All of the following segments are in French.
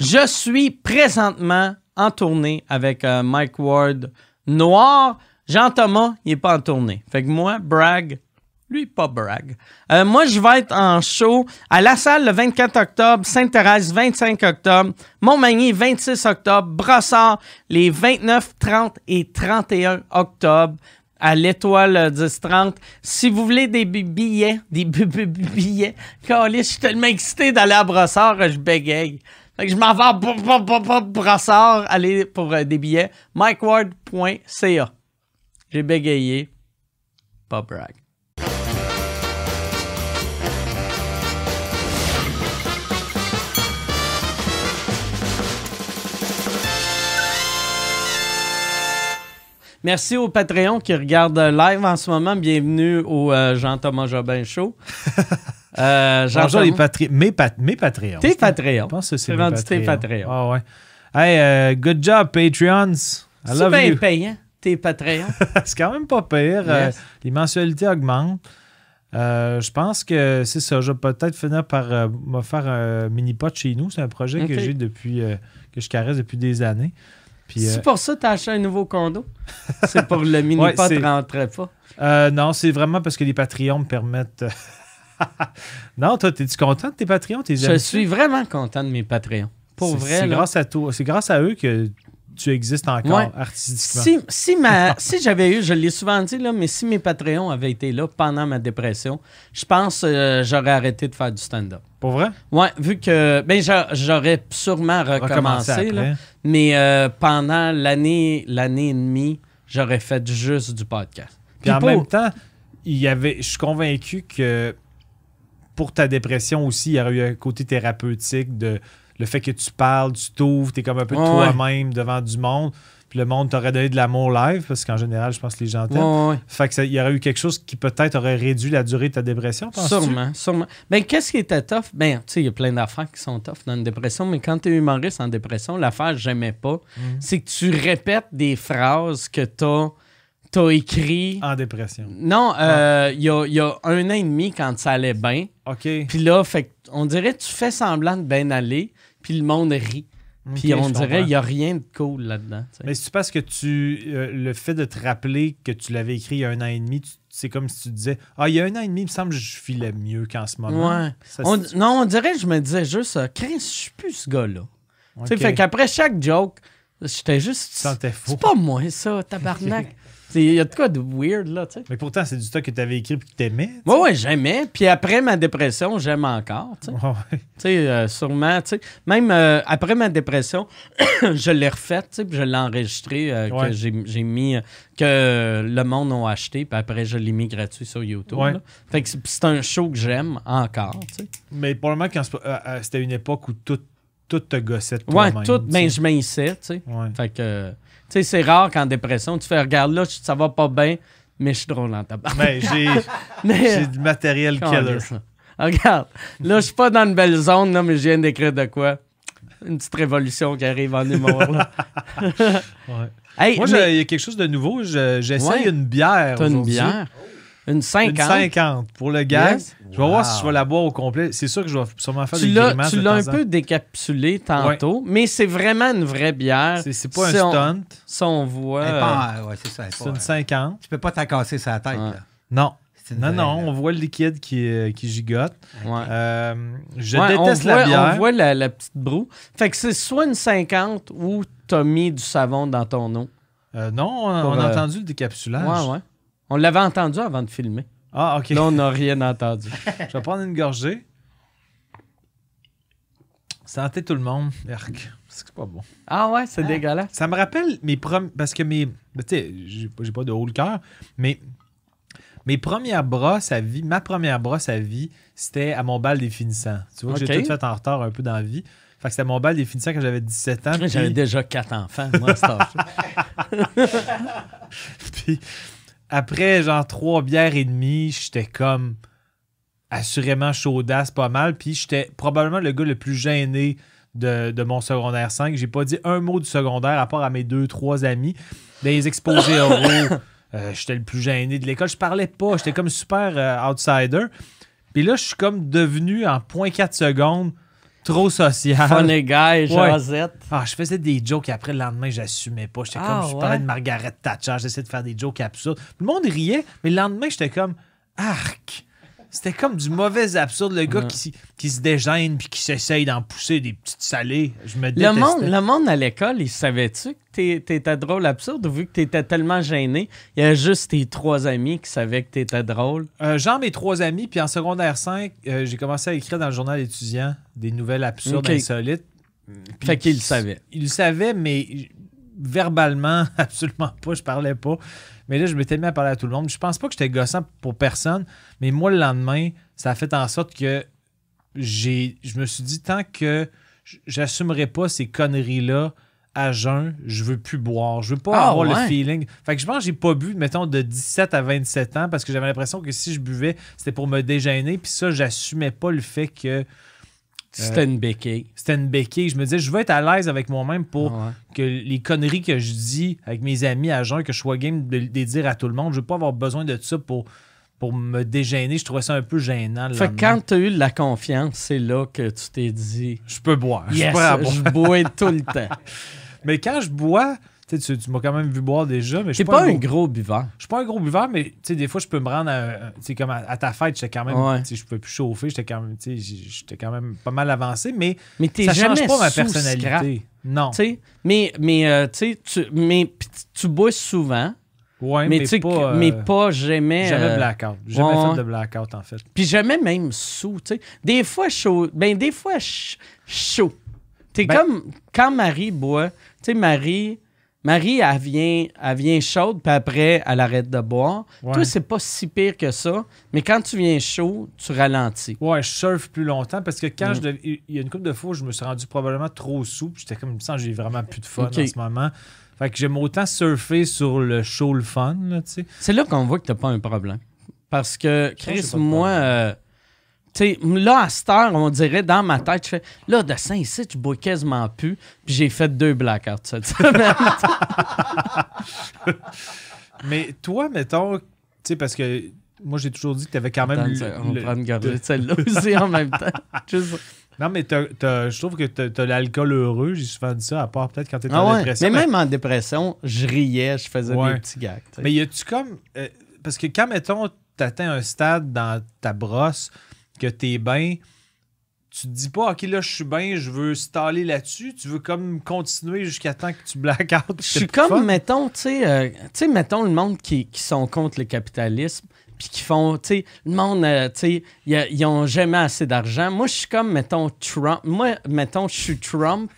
Je suis présentement en tournée avec euh, Mike Ward Noir. Jean-Thomas, il est pas en tournée. Fait que moi, brag, lui, pas brag. Euh, moi, je vais être en show à La Salle le 24 octobre, Sainte-Thérèse 25 octobre, Montmagny 26 octobre, Brossard les 29, 30 et 31 octobre à l'étoile 10-30. Si vous voulez des bi- billets, des bi- bi- bi- billets, Caliste, je suis tellement excité d'aller à Brossard, je bégaye. Fait que je m'en vais à b- b- b- b- Brossard, aller pour euh, des billets. MikeWard.ca. J'ai bégayé. Pas brag. Merci aux Patreons qui regardent live en ce moment. Bienvenue au euh, Jean-Thomas Jobin Show. Euh, Bonjour les patri- mes, pat- mes Patreons. Tes Patreons. Je pense que c'est rendu tes Patreons. Ah ouais. Hey, euh, good job, Patreons. I C'est love bien you. payant, tes Patreons. c'est quand même pas pire. Euh, les mensualités augmentent. Euh, je pense que c'est ça. Je vais peut-être finir par euh, me faire un mini pot chez nous. C'est un projet que j'ai depuis euh, que je caresse depuis des années. C'est pour ça que t'as acheté un nouveau condo? C'est pour le mini-pot Ouais, rentrait pas. non, c'est vraiment parce que les Patreons me permettent. Euh, non, toi, es-tu content de tes Patreons? T'es Je suis vraiment content de mes Patreons. Pour C'est- vrai, C'est grâce à toi. C'est grâce à eux que tu existes encore Ouais. artistiquement. Si, si, ma, si j'avais eu, je l'ai souvent dit, là, mais si mes Patreons avaient été là pendant ma dépression, je pense que j'aurais arrêté de faire du stand-up. Pour vrai? Ouais, vu que ben j'a- j'aurais sûrement recommencé, là, mais euh, pendant l'année l'année et demie, j'aurais fait juste du podcast. Puis en pour- même temps, il y avait, je suis convaincu que pour ta dépression aussi, il y aurait eu un côté thérapeutique de le fait que tu parles, tu t'ouvres, tu es comme un peu Ouais, toi-même devant du monde. Puis le monde t'aurait donné de l'amour live, parce qu'en général, je pense que les gens t'aiment. Ouais. Fait que ça- il y aurait eu quelque chose qui peut-être aurait réduit la durée de ta dépression, penses-tu? Sûrement, sûrement. Ben, qu'est-ce qui était tough? Ben, tu sais, il y a plein d'affaires qui sont tough dans une dépression, mais quand tu es humoriste en dépression, l'affaire que j'aimais pas, Mhm. c'est que tu répètes des phrases que t'as as écrit. En dépression. Non, euh, il y, a, il y a un an et demi quand ça allait bien. OK. Puis là, fait, on dirait que tu fais semblant de bien aller, puis le monde rit. Puis on dirait qu'il n'y a rien de cool là-dedans. Mais c'est parce que tu. euh, le fait de te rappeler que tu l'avais écrit il y a un an et demi, c'est comme si tu disais Ah, il y a un an et demi, il me semble que je filais mieux qu'en ce moment. Ouais. Ça, On- c'est- non, on dirait que je me disais juste, euh, Chris, je suis plus ce gars-là. Tu sais, Ok. fait qu'après chaque joke, j'étais juste. Tu sentais faux. C'est pas moi, ça, tabarnak. Il y a de quoi de weird, là, tu sais. Mais pourtant, c'est du stock que tu avais écrit et que tu aimais. Ouais, ouais, j'aimais. Puis après ma dépression, j'aime encore, tu sais. Ouais. Tu sais, euh, sûrement, tu sais. Même euh, après ma dépression, je l'ai refait, tu sais, puis je l'ai enregistré, euh, Ouais. que j'ai mis, que le monde a acheté, puis après, je l'ai mis gratuit sur YouTube. Ouais. là. Fait que c'est un show que j'aime encore, tu sais. Mais pas- euh, euh, c'était une époque où tout, tout te gossait de Ouais, tout, tu ben, je m'haïssais, tu sais. Fait que, sais, c'est rare qu'en dépression, tu fais, regarde là, ça va pas bien, mais je suis drôle en tabac. J'ai Mais, j'ai du matériel killer. Calisse. Regarde, là, je suis pas dans une belle zone, là, mais je viens d'écrire de quoi? Une petite révolution qui arrive en humour, là. Ouais. Hey, Moi, mais il y a quelque chose de nouveau. Je- J'essaye Ouais. une bière. t'as une bière? Une 50? Une 50 pour le gag. Yes. Je vais voir si je vais la boire au complet. C'est sûr que je vais sûrement faire Tu des l'as, grimaces tu l'as un peu décapsulé tantôt, mais c'est vraiment une vraie bière. C'est c'est pas un on- stunt. Si on voit... Euh, pas en- ouais, c'est ça. elle est C'est pas- une 50. Tu peux pas t'en casser sa tête. Ouais. là. Non. Non, non, on voit le liquide qui, euh, qui gigote. ouais. Euh, je Ouais, on déteste voit, la bière. On voit la, la petite broue. Fait que c'est soit une 50 ou t'as mis du savon dans ton eau. Euh, non, on, Pour, on a euh, entendu le décapsulage. Ouais, ouais. On l'avait entendu avant de filmer. Ah, ok. Là, on n'a rien entendu. Je vais prendre une gorgée. Santé tout le monde. Arc. C'est pas bon. Ah ouais, c'est dégueulasse. Ça me rappelle mes premiers. Parce que mes. ben, Tu sais, j'ai pas- de haut le cœur, mais mes premières brosses à vie, ma première brosse à vie, c'était à mon bal des finissants. Tu vois, que Ok. j'ai tout fait en retard un peu dans la vie. Fait que c'était mon bal des finissants quand j'avais 17 ans. J'avais puis- déjà quatre enfants, moi, à cet. Puis après, genre, trois bières et demie, j'étais comme assurément chaudasse pas mal. Puis j'étais probablement le gars le plus gêné de, de mon secondaire 5. J'ai pas dit un mot du secondaire à part à mes deux, trois amis. Les exposés oraux, euh, j'étais le plus gêné de l'école. Je parlais pas. J'étais comme super euh, outsider. Puis là, je suis comme devenu en 0.4 secondes trop social. Funny guy, Josette. Ah, je faisais des jokes et après le lendemain, j'assumais pas. J'étais Ah, comme, je ouais? parlais de Margaret Thatcher, j'essayais de faire des jokes absurdes. Le monde riait, mais le lendemain, j'étais comme, arc. C'était comme du mauvais absurde, le gars Ouais. qui, qui se dégêne puis qui s'essaye d'en pousser des petites salées. Je me Le monde, le monde à l'école, il savait-tu que t'étais drôle absurde ou vu que t'étais tellement gêné, il y a juste tes trois amis qui savaient que t'étais drôle? Euh, Jean, mes trois amis, puis en secondaire 5, euh, j'ai commencé à écrire dans le journal étudiant des nouvelles absurdes, Ok. insolites. Puis Fait qu'il le savait. Il le savait, mais verbalement, absolument pas, je parlais pas. Mais là, je m'étais mis à parler à tout le monde. Je pense pas que j'étais gossant pour personne, mais moi, le lendemain, ça a fait en sorte que j'ai, je me suis dit, tant que j'assumerai pas ces conneries-là à jeun, je veux plus boire. Je veux pas Ah, avoir ouais. le feeling. Fait que je pense que j'ai pas bu, mettons, de 17 à 27 ans parce que j'avais l'impression que si je buvais, c'était pour me dégêner. Puis ça, j'assumais pas le fait que C'était une béquille. c'était une béquille. Je me disais, je veux être à l'aise avec moi-même pour Ouais. que les conneries que je dis avec mes amis à jeun, que je sois game de, les dire à tout le monde. Je veux pas avoir besoin de ça pour, pour me dégêner. Je trouvais ça un peu gênant. le Fait lendemain. quand t'as eu de la confiance, c'est là que tu t'es dit Je peux Yes, boire. je bois tout le temps. Mais quand je bois, tu, sais, tu, tu m'as quand même vu boire déjà, mais je suis pas un gros- gros buveur. Je suis pas un gros buveur, mais tu sais, des fois, je peux me rendre à, tu sais, comme à, à ta fête, j'étais quand même, Ouais. je pouvais plus chauffer, j'étais quand même, j'étais quand même pas mal avancé, mais Mais t'es ça jamais change pas ma personnalité. Non. tu sais. Mais, mais, euh, tu mais tu- bois souvent, Ouais, mais, mais, pas, euh, mais pas jamais. jamais euh, blackout. Jamais ouais, fait de blackout, en fait. Puis jamais même sous, tu sais. Des fois chaud, ben des fois ch- chaud. T'es Ben- comme quand Marie boit, tu sais Marie, Marie elle vient, elle vient chaude puis après elle arrête de boire. Ouais. Toi c'est pas si pire que ça, mais quand tu viens chaud, tu ralentis. Ouais, je surfe plus longtemps parce que quand Mm. je dev- il y a une couple de fois où je me suis rendu probablement trop sous, puis j'étais comme, il me semble j'ai vraiment plus de fun en ce moment. Fait que j'aime autant surfer sur le show, le fun, là, tu sais. C'est là qu'on voit que t'as pas un problème. Parce que Chris, moi, euh, sais, là à cette heure, on dirait dans ma tête, je fais là de saint ici, je bois quasiment plus, puis j'ai fait deux blackouts cette semaine. Mais toi, mettons, tu sais, parce que moi, j'ai toujours dit que tu avais quand même. Attends, on le- prendre une gorgée de celle-là aussi en même temps. Juste- Non, mais je trouve que tu as, l'alcool heureux. J'ai souvent dit ça, à part peut-être quand tu Ah en ouais. dépression. Mais même en dépression, je riais, je faisais Ouais. des petits gags. Mais y a-tu comme. euh, parce que quand, mettons, tu atteins un stade dans ta brosse que t'es bien, tu te dis pas, OK, là, je suis bien, je veux staller là-dessus. Tu veux comme continuer jusqu'à temps que tu black out. Je suis comme, mettons, tu sais, euh, tu sais, mettons le monde qui, qui sont contre le capitalisme, puis qui font, tu sais, le monde, euh, tu sais, ils ont jamais assez d'argent. Moi, je suis comme, mettons, Trump. Moi, mettons, je suis Trump,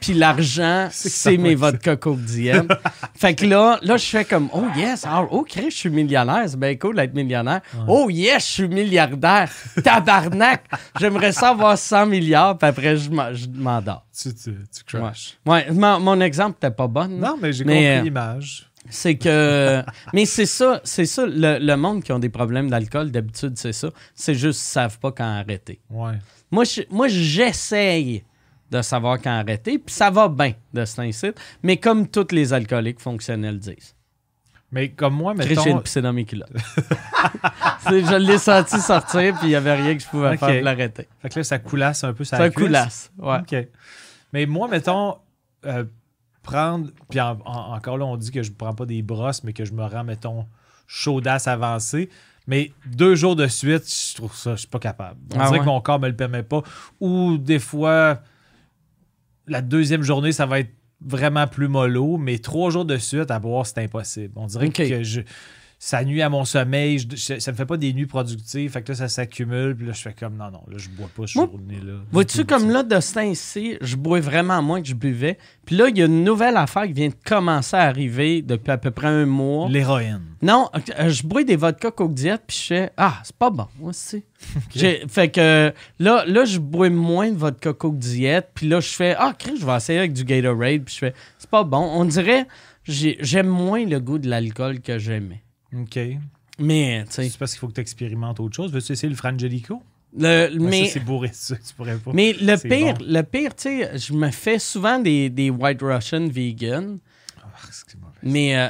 puis l'argent, C'est mes vodka Coke Diem. fait que là, là, je fais comme, oh yes, ah, oh, je suis millionnaire, c'est bien cool d'être millionnaire. Oh yes, je suis milliardaire. Tabarnak! J'aimerais ça avoir 100 milliards, puis après, je m'en- je m'endors. Tu, tu, tu crashes. Ouais, mon, mon exemple n'était pas bon. Non, mais j'ai compris euh, l'image. C'est que. Mais c'est ça, c'est ça. Le, le monde qui ont des problèmes d'alcool, d'habitude, c'est ça. C'est juste qu'ils savent pas quand arrêter. Ouais. Moi, je- moi j'essaye de savoir quand arrêter, puis ça va bien de ce incite, mais comme tous les alcooliques fonctionnels disent. Mais comme moi, Chris, j'ai mettons. une dans mes culottes. Je l'ai senti sortir, puis il n'y avait rien que je pouvais faire pour l'arrêter. Fait que là, ça coulasse un peu. Ça un coulasse. Ouais. OK. Mais moi, mettons, euh, prendre. Puis en- en- encore là, on dit que je prends pas des brosses, mais que je me rends, mettons, chaudasse avancée. Mais deux jours de suite, je trouve ça, je suis pas capable. On Ah dirait ouais? que mon corps me le permet pas. Ou des fois, la deuxième journée, ça va être vraiment plus mollo, mais trois jours de suite à boire, c'est impossible. On dirait que je, ça nuit à mon sommeil, je- je- ça me fait pas des nuits productives, fait que là, ça s'accumule, puis là, je fais comme non, non, là, je bois pas cette Moi, journée-là. Vois-tu, comme là, de ce temps-ci, je bois vraiment moins que je buvais. Puis là, il y a une nouvelle affaire qui vient de commencer à arriver depuis à peu près un mois. L'héroïne. Non, euh, je bois des vodka Coke Diet, puis je fais Ah, c'est pas bon, moi aussi. Fait que là, là, je bois moins de vodka Coke Diet, puis là, je fais Ah, Chris, je vais essayer avec du Gatorade, puis je fais C'est pas bon. On dirait j'ai- j'aime moins le goût de l'alcool que j'aimais. OK. Mais, tu sais, C'est parce qu'il faut que tu expérimentes autre chose. Veux-tu essayer le Frangelico? le, mais, c'est bourré, ça, tu pourrais pas. mais le pire, bon. le pire, tu sais, je me fais souvent des, des White Russian vegan. Ah, mauvais. Mais, euh,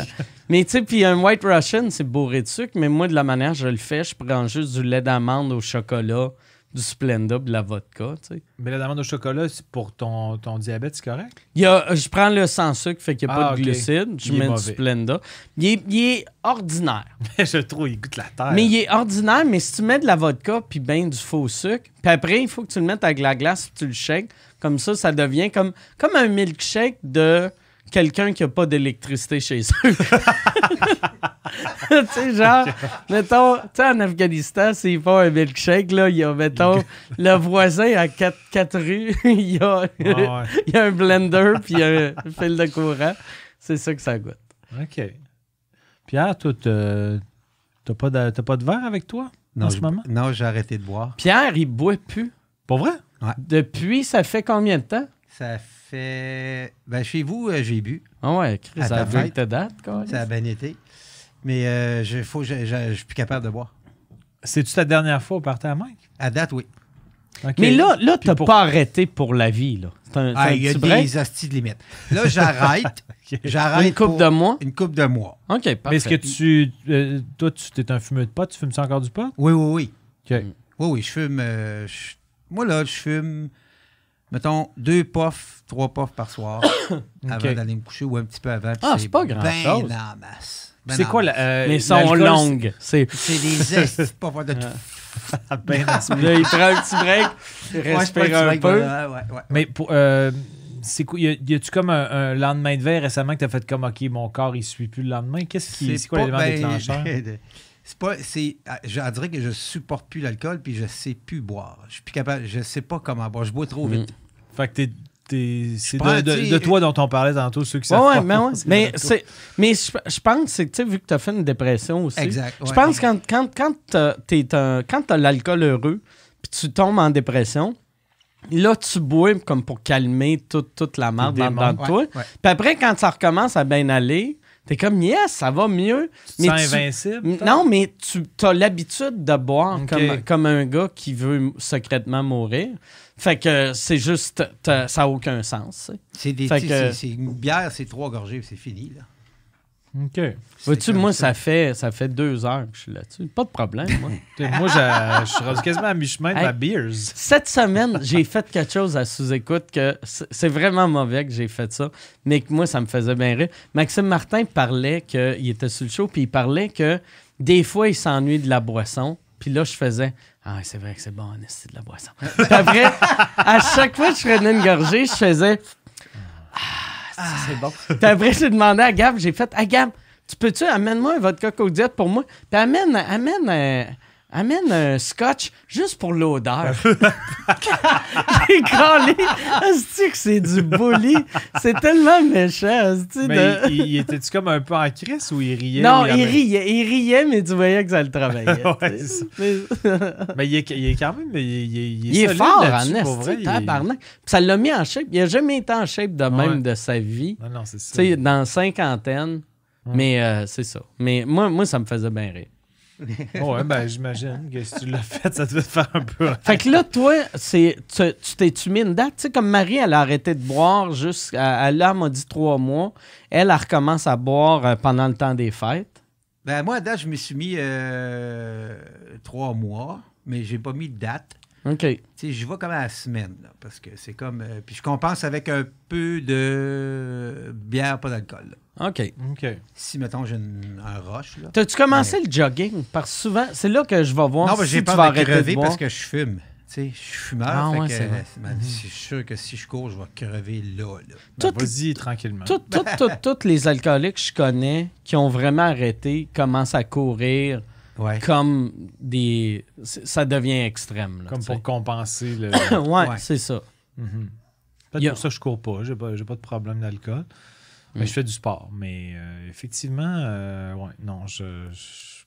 mais tu sais, puis un White Russian, c'est bourré de sucre, mais moi, de la manière que je le fais, je prends juste du lait d'amande au chocolat, du Splenda, de la vodka, tu sais. Mais la demande au chocolat, c'est pour ton, ton diabète, c'est correct? Il y a, je prends le sans sucre, fait qu'il n'y a Ah, pas de ok. glucides. Je Il mets du. Splenda. Il est, il est ordinaire. je le trouve, il goûte la terre. Mais il est ordinaire, mais si tu mets de la vodka puis ben du faux sucre, puis après, il faut que tu le mettes avec la glace puis tu le shakes. Comme ça, ça devient comme, comme un milkshake de quelqu'un qui n'a pas d'électricité chez eux. tu sais, genre, mettons, tu sais, en Afghanistan, s'ils font un milkshake, là, il y a, mettons, le voisin à quatre, quatre rues, il y a, ouais. il y a un blender puis il y a un fil de courant. C'est ça que ça goûte. OK. Pierre, toi, t'as t'as pas, de- t'as pas de verre avec toi en ce moment? non, j'ai arrêté de boire. Pierre, il boit plus. Pour vrai? Depuis, ça fait combien de temps? Ça fait. Ben, chez vous, euh, j'ai bu. Ah ouais, Chris, À ça ta que fête. ta date, quoi. Ça a bien été. Mais euh, je, faut, je, je- je suis plus capable de boire. C'est-tu ta dernière fois au party à Mike? À date, oui. OK. Mais là, là Puis t'as pour- pas arrêté pour la vie, là. C'est un, c'est Ah, un il y a petit break. des hosties de limite. Là, j'arrête. Une coupe pour de mois? Une coupe de mois. OK, parfait. Mais est-ce que tu. euh, toi, tu es un fumeur de pot? Tu fumes ça encore du pot? Oui, oui, oui. OK. Oui, oui, je fume. euh, je- moi, là, je fume, mettons, deux puffs, trois puffs par soir avant d'aller me coucher ou un petit peu avant. Ah, c'est pas grand-chose. Ben en masse. Ben C'est quoi la. euh, sont l'alcool, longues. C'est... C'est des de puffs de tout. c'est- ben, Là, il prend un petit break, Ouais, respire prends un break, peu. ouais, ouais. Mais pour. euh, c'est quoi? Y a- y a-tu comme un, un lendemain de veille récemment que t'as fait comme, OK, mon corps, il suit plus le lendemain? Qu'est-ce qui. C'est quoi l'élément ben, déclencheur? C'est pas. C'est. ah, Je on dirait que je supporte plus l'alcool puis je sais plus boire. Je suis plus capable. Je sais pas comment boire. Je bois trop vite. Fait que t'es. c'est de, de- tu toi dont on parlait tantôt, ceux qui savent ouais, mais, ouais. Mais, c'est, je, je pense c'est que, tu sais, vu que tu as fait une dépression aussi, Exact. je pense que quand, quand, quand t'as l'alcool heureux, puis tu tombes en dépression, là, tu bois comme pour calmer toute, toute la marde dans, dans Ouais, toi. Puis après, quand ça recommence à bien aller, t'es comme, yes, ça va mieux. Tu te sens tu- invincible? Non, mais tu as l'habitude de boire comme, comme un gars qui veut secrètement mourir. Fait que c'est juste, ça n'a aucun sens. C'est des. Que- c'est- une bière, c'est trois gorgées, c'est fini. Là. OK. Vois-tu, moi, ça fait, ça fait deux heures que je suis là-dessus. Pas de problème, moi. Moi, je, je suis rendu quasiment à mi-chemin de Hey. ma beers. Cette semaine, j'ai fait quelque chose à sous-écoute que c'est vraiment mauvais que j'ai fait ça, mais que moi, ça me faisait bien rire. Maxime Martin parlait qu'il était sur le show, puis il parlait que des fois, il s'ennuie de la boisson. Puis là, je faisais Ah, c'est vrai que c'est bon, c'est de la boisson. Puis après, à chaque fois que je prenais une gorgée, je faisais Ah, c'est- c'est bon. Puis après, j'ai demandé à Gab, j'ai fait Ah, Gab, tu peux-tu amène-moi un vodka Coke pour moi? Puis amène, amène, euh, amène un scotch juste pour l'odeur. J'ai collé. Asti que c'est du bully? C'est tellement méchant, Mais de- il, il était-tu comme un peu en crise ou il riait? Non, il riait. Il riait, mais tu voyais que ça le travaillait. Ouais, c'est Mais- Mais il est, il est quand même. Il, est- fort en est- tabarnak. Ça l'a mis en shape. Il a jamais été en shape de même de sa vie. Non, non, c'est ça. dans cinquantaine. Mais euh, c'est ça. Mais moi, moi, ça me faisait bien rire. ouais, ben j'imagine que si tu l'as fait, ça devait te faire un peu. Fait que là, toi, c'est, tu, tu t'es-tu mis une date? Tu sais, comme Marie, elle a arrêté de boire jusqu'à. Elle m'a dit trois mois. Elle, elle recommence à boire euh, pendant le temps des fêtes. Ben, moi, à date, je me suis mis euh, trois mois, mais j'ai pas mis de date. OK. Tu sais, j'y vais comme à la semaine, là, parce que c'est comme... euh, puis je compense avec un peu de bière, pas d'alcool. OK. OK. Si, mettons, j'ai une- un rush, là. T'as-tu commencé le jogging? Parce que souvent, c'est là que je vais voir non, mais si j'ai tu peur vas de arrêter crever boire. parce que je fume. Tu sais, je suis fumeur. Ah fait ouais, que, c'est vrai. euh, ben, c'est sûr que si je cours, je vais crever là, là. Ben, Tout- Vas-y tranquillement. Tout- tout- tout- Tous les alcooliques que je connais qui ont vraiment arrêté commencent à courir Ouais. comme des. Ça devient extrême. là, Comme pour compenser le. ouais, Ouais. c'est ça. Mhm. Peut-être a- pour ça que je cours pas. J'ai pas, j'ai pas de problème d'alcool. Mais Mm. je fais du sport. Mais euh, effectivement, euh, ouais, non, je, je,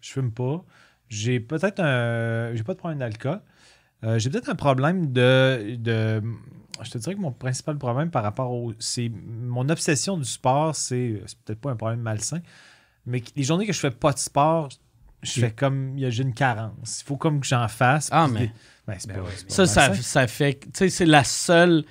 je fume pas. J'ai peut-être un. J'ai pas de problème d'alcool. Euh, j'ai peut-être un problème de, de. Je te dirais que mon principal problème par rapport au. C'est mon obsession du sport, c'est. C'est peut-être pas un problème malsain. Mais les journées que je fais pas de sport, je fais comme. il y a- J'ai une carence. Il faut comme que j'en fasse. Ah, mais- des- ben, c'est Ben pas- ouais, Ça, ça, ça fait. que- Tu sais, c'est la seule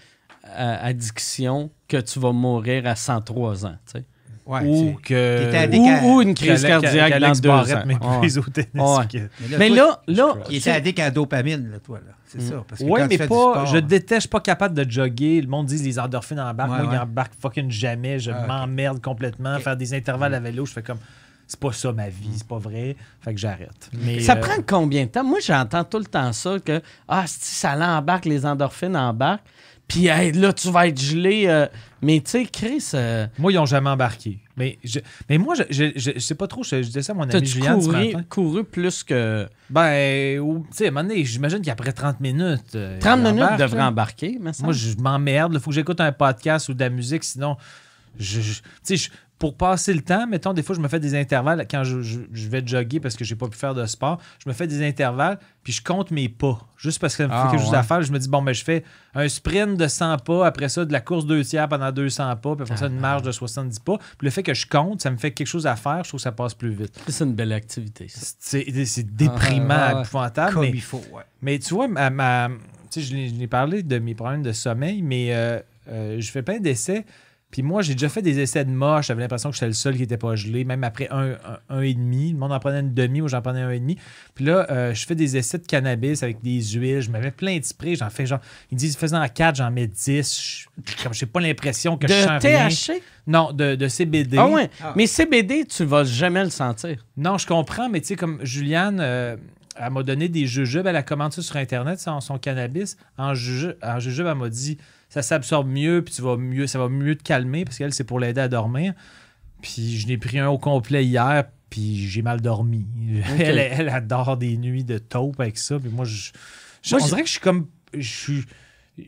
euh, addiction que tu vas mourir à 103 ans. tu sais. Ouais, ou que. Ou, ou une crise cardiaque dans deux ans. m'épuise Ouais. au tennis. Ouais. que- Mais là, Mais toi, là, là, il était addict à la dopamine, là, toi, là. C'est ça. Parce que Ouais, quand tu mais du pas. sport- Je déteste, je suis pas capable de jogger. Le monde dit les endorphines embarquent. Ouais, Moi, ouais. ils embarquent fucking jamais. Je Ah, m'emmerde complètement. Faire des intervalles à vélo, je fais comme. C'est pas ça ma vie, c'est pas vrai. Fait que j'arrête. Mais, Ça euh, prend combien de temps? Moi, j'entends tout le temps ça, que ah, si ça l'embarque, les endorphines embarquent. Puis hey, là, tu vas être gelé. euh, mais tu sais, Chris, euh, Moi, ils ont jamais embarqué. Mais, je- mais moi, je, je, je- je sais pas trop. Je, disais ça à mon ami Julien ce couru, matin. couru plus que. Ben, ou- tu sais, à un moment donné, j'imagine qu'après 30 minutes. euh, 30 il minutes devrait embarquer, mais ça. Moi, je m'emmerde. Il faut que j'écoute un podcast ou de la musique, sinon, je, je- tu sais, je- pour passer le temps, mettons, des fois, je me fais des intervalles quand je, vais jogger parce que j'ai pas pu faire de sport. Je me fais des intervalles, puis je compte mes pas. Juste parce que ça me Ah, fait quelque chose ouais. à faire. Je me dis, bon, ben, je fais un sprint de 100 pas, après ça, de la course 2 tiers pendant 200 pas, puis après ça, une Ah. marche de 70 pas. Puis le fait que je compte, ça me fait quelque chose à faire. Je trouve que ça passe plus vite. C'est une belle activité. C'est déprimant, Ah, ouais. épouvantable. Comme mais- il faut, ouais. mais tu vois, ma, ma- je l'ai parlé de mes problèmes de sommeil, mais euh, euh, je fais plein d'essais. Puis moi, j'ai déjà fait des essais de moche. J'avais l'impression que j'étais le seul qui n'était pas gelé, même après un, un, un et demi. Le monde en prenait une demi, moi j'en prenais un et demi. Puis là, euh, je fais des essais de cannabis avec des huiles. Je me mets plein de sprays. J'en fais genre. Ils disent, faisant 4, j'en mets 10. Je- Comme j'ai pas l'impression que je De sens rien. THC? Non, de, de CBD. Ah ouais. Ah. Mais CBD, tu vas jamais le sentir. Non, je comprends, mais tu sais, comme Juliane, euh, elle m'a donné des jujubes, elle a commandé ça sur Internet, son, son cannabis. En jujube, en jujube, elle m'a dit ça s'absorbe mieux, puis tu vas mieux, ça va mieux te calmer, parce qu'elle, c'est pour l'aider à dormir. Puis je n'ai pris un au complet hier, puis j'ai mal dormi. Elle, elle adore des nuits de taupe avec ça, puis moi, je, je- Moi, on dirait que je suis comme. Je suis.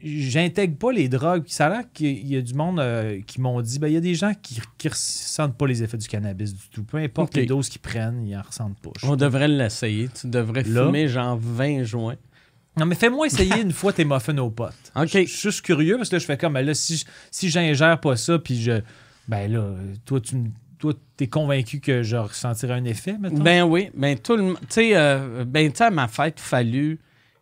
J'intègre pas les drogues. Ça a l'air qu'il y a du monde euh, qui m'ont dit ben, il y a des gens qui ne ressentent pas les effets du cannabis du tout. Peu importe les doses qu'ils prennent, ils en ressentent pas. On devrait l'essayer. Tu devrais Là? fumer genre 20 joints. Non, mais fais-moi essayer une fois tes muffins aux potes. OK. Je suis juste curieux parce que là, je fais comme, ben là, si, si j'ingère pas ça, puis je. Ben là, toi, tu me- toi, t'es convaincu que je ressentirais un effet, maintenant? Ben oui. Ben tout le. Tu sais, euh, ben, à ma fête, fallu.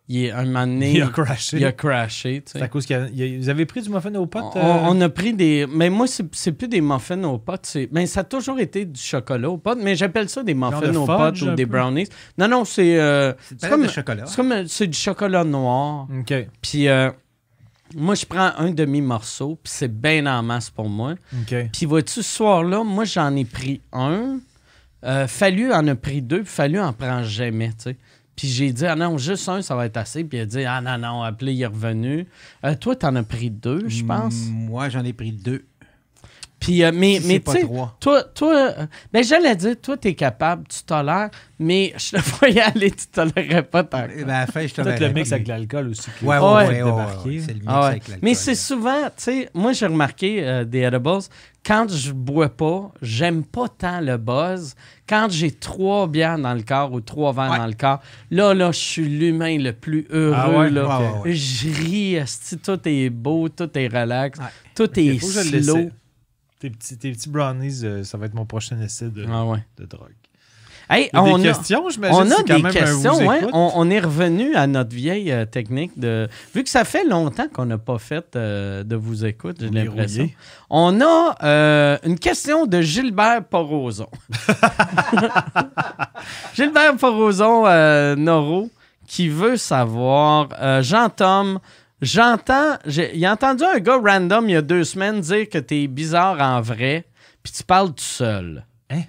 Il est un moment donné. il a crashé. il a crashé. tu sais. C'est à cause qu'il y a- il a- Vous avez pris du muffin aux potes? On, euh? on a pris des. Mais moi, c'est plus des muffins aux potes. c'est- Mais ça a toujours été du chocolat aux potes. Mais j'appelle ça des muffins de aux potes ou des peu? brownies. Non, non, c'est. euh, C'est comme, chocolat. c'est comme- c'est du chocolat noir. OK. Puis euh, moi, je prends un demi-morceau. Puis c'est bien en masse pour moi. OK. Puis vois-tu, ce soir-là, moi, j'en ai pris un. Euh, Fallu en a pris deux. Puis Fallu en prend jamais, tu sais. Puis j'ai dit, ah non, juste un, ça va être assez. Puis il a dit, ah non, non, appelé, il est revenu. Euh, toi, t'en as pris deux, je pense. Moi, j'en ai pris deux. Puis, euh, mais, Si mais tu pas sais, toi, toi, euh, ben j'allais dire, toi, t'es capable, tu tolères, mais je te voyais aller, tu tolérerais pas tant. que Eh ben, à la fin, je te Peut-être le mix avec l'alcool aussi. qui- Ouais, ouais, Ouais. ouais, fait ouais, débarquer. ouais, c'est le mix Ah ouais. avec l'alcool. Mais c'est souvent, tu sais, moi j'ai remarqué euh, des edibles, quand je bois pas, j'aime pas tant le buzz. Quand j'ai trois bières dans le corps ou trois verres Ouais. dans le corps, là, là, je suis l'humain le plus heureux. Ah ouais? là. Ouais, ouais, ouais. Je ris, tout est beau, tout est relax, Ouais. tout est slow. Tes petits, tes petits brownies, euh, ça va être mon prochain essai de, Ah ouais. de drogue. Hey, Il y a on des a- questions, j'imagine. On a des questions, ouais. écoute. On, on est revenu à notre vieille euh, technique de. Vu que ça fait longtemps qu'on n'a pas fait euh, de vous écoute, j'ai l'impression. On a euh, une question de Gilbert Poroson. Gilbert Poroson Noro qui veut savoir Jean-Tom. J'entends, j'ai il a entendu un gars random il y a deux semaines dire que t'es bizarre en vrai, puis tu parles tout seul. Hein?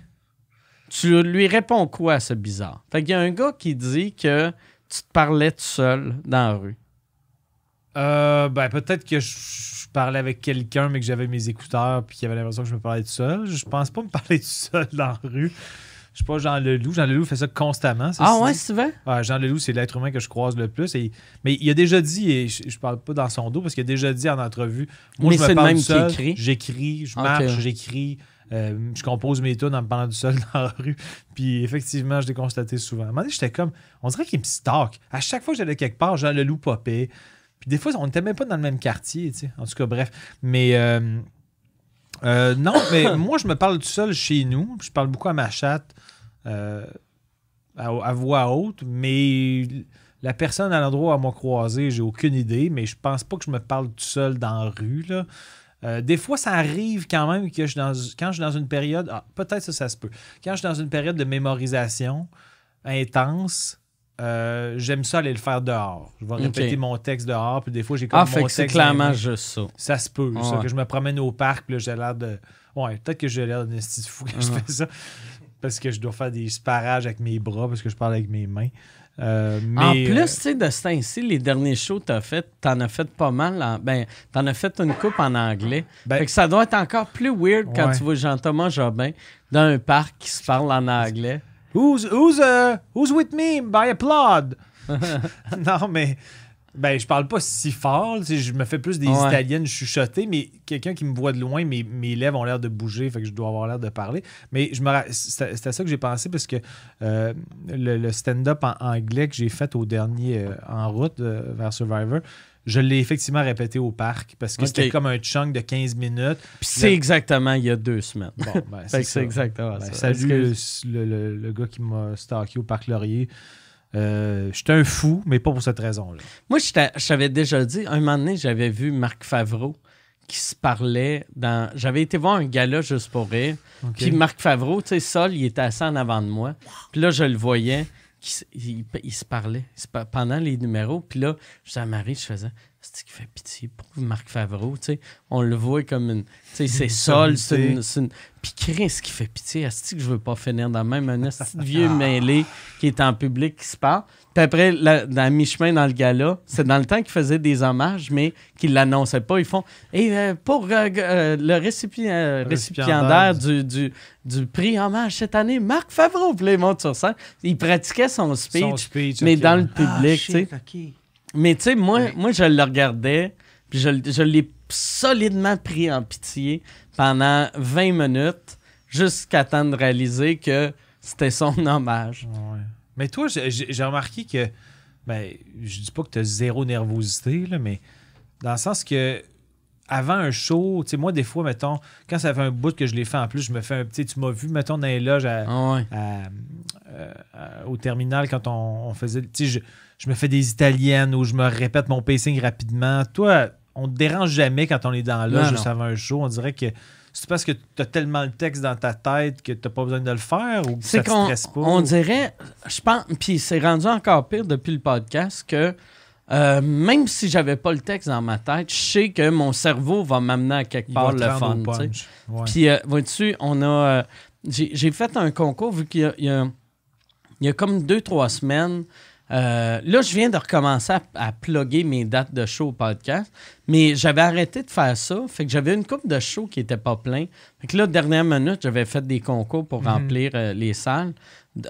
Tu lui réponds quoi à ce bizarre? Fait qu'il y a un gars qui dit que tu te parlais tout seul dans la rue. Euh, ben, peut-être que je, je parlais avec quelqu'un, mais que j'avais mes écouteurs, puis qu'il avait l'impression que je me parlais tout seul. Je pense pas me parler tout seul dans la rue. Je suis pas Jean Leloup. Jean Leloup fait ça constamment. Ah ouais, c'est vrai? Ouais, Jean Leloup, c'est l'être humain que je croise le plus. Et, mais il a déjà dit, et je, je parle pas dans son dos, parce qu'il a déjà dit en entrevue Moi, Mais je me le parle seul? J'écris, je marche, j'écris. euh, je compose mes tunes en me parlant du seul dans la rue. Puis effectivement, je l'ai constaté souvent. À un moment donné, j'étais comme. On dirait qu'il me stalk. À chaque fois que j'allais quelque part, Jean Leloup popait. Puis des fois, on n'était même pas dans le même quartier, tu sais. En tout cas, bref. Mais. euh, euh, non, mais moi, je me parle tout seul chez nous. Je parle beaucoup à ma chatte euh, à, à voix haute, mais la personne à l'endroit où elle m'a croisé, j'ai aucune idée, mais je pense pas que je me parle tout seul dans la rue. Là. Euh, des fois, ça arrive quand même que je suis dans, quand je suis dans une période. ah, Peut-être ça, ça se peut. Quand je suis dans une période de mémorisation intense, euh, j'aime ça aller le faire dehors. Je vais répéter mon texte dehors, puis des fois, j'ai comme Ah, mon fait que c'est clairement juste ça. Ça se peut, ça, ouais. que je me promène au parc, puis là, j'ai l'air de. Ouais, peut-être que j'ai l'air d'un de fou quand je fais ça. Parce que je dois faire des sparages avec mes bras, parce que je parle avec mes mains. Euh, en mais, plus, euh, tu sais, de ce temps-ci, les derniers shows que t'as fait, t'en as fait pas mal. En, ben, t'en as fait une coupe en anglais. Ben- fait que ça doit être encore plus weird quand Ouais. tu vois Jean-Thomas Jobin dans un parc qui se parle en anglais. Who's, who's, uh, who's with me? By applaud? non, mais ben, je parle pas si fort. Je me fais plus des Ouais. italiennes chuchotées, mais quelqu'un qui me voit de loin, mes, mes lèvres ont l'air de bouger, fait que je dois avoir l'air de parler. Mais je me c'était c'était ça que j'ai pensé parce que euh, le, le stand-up en anglais que j'ai fait au dernier euh, en route euh, vers Survivor, je l'ai effectivement répété au parc parce que c'était comme un chunk de 15 minutes. Puis c'est Le- exactement il y a deux semaines. Bon, ben, c'est exactement Ben, ça. salut le, le- le gars qui m'a stalké au Parc Laurier. Euh, J'étais un fou, mais pas pour cette raison-là. Moi, je t'avais déjà dit, un moment donné, j'avais vu Marc Favreau qui se parlait dans. J'avais été voir un gala juste pour rire. Puis Marc Favreau, tu sais, Sol, il était assis en avant de moi. Puis là, je le voyais, il, se parlait pendant les numéros. Puis là, je à Marie, je faisais, c'est qui fait pitié, pauvre Marc Favreau, tu sais. On le voit comme une. Tu sais, c'est Sol, c'est une. Puis Chris qui fait pitié, est-ce que je veux pas finir dans même un vieux mêlé qui est en public qui se parle. Puis après, la- dans mi-chemin dans le gala, c'est dans le temps qu'ils faisaient des hommages, mais qu'ils l'annonçaient pas. Ils font Et euh, pour euh, euh, le récipi- Récipiendaire récipiendaire du, du, du prix hommage cette année, Marc Favreau, puis il monte sur scène. Il pratiquait son speech, Son speech, mais dans le Ah, public, tu sais. Mais tu sais, moi, moi, je le regardais, puis je, je l'ai solidement pris en pitié pendant 20 minutes, jusqu'à temps de réaliser que c'était son hommage. Ouais. Mais toi, j'ai remarqué que. Ben, je dis pas que tu as zéro nervosité, là, mais dans le sens que. Avant un show, tu sais, moi, des fois, mettons, quand ça fait un bout que je l'ai fait en plus, je me fais un petit. Tu m'as vu, mettons, dans les loges à, Ah à- euh, à- au terminal quand on, on faisait. Tu sais, je, me fais des italiennes ou je me répète mon pacing rapidement. Toi, on te dérange jamais quand on est dans là juste non. avant un show. On dirait que c'est parce que tu as tellement le texte dans ta tête que tu pas besoin de le faire ou que ça te stresse pas. on dirait, je pense, puis c'est rendu encore pire depuis le podcast que euh, même si j'avais pas le texte dans ma tête, je sais que mon cerveau va m'amener à quelque Il part le fun. Ouais. Puis, euh, vois-tu, on a. euh, j'ai fait un concours vu qu'il y a, il y a- il y a comme deux, trois semaines. Euh, là, je viens de recommencer à, à plugger mes dates de show au podcast, mais j'avais arrêté de faire ça. Fait que j'avais une coupe de show qui était pas plein. Fait que là, dernière minute, j'avais fait des concours pour Mhm. remplir euh, les salles.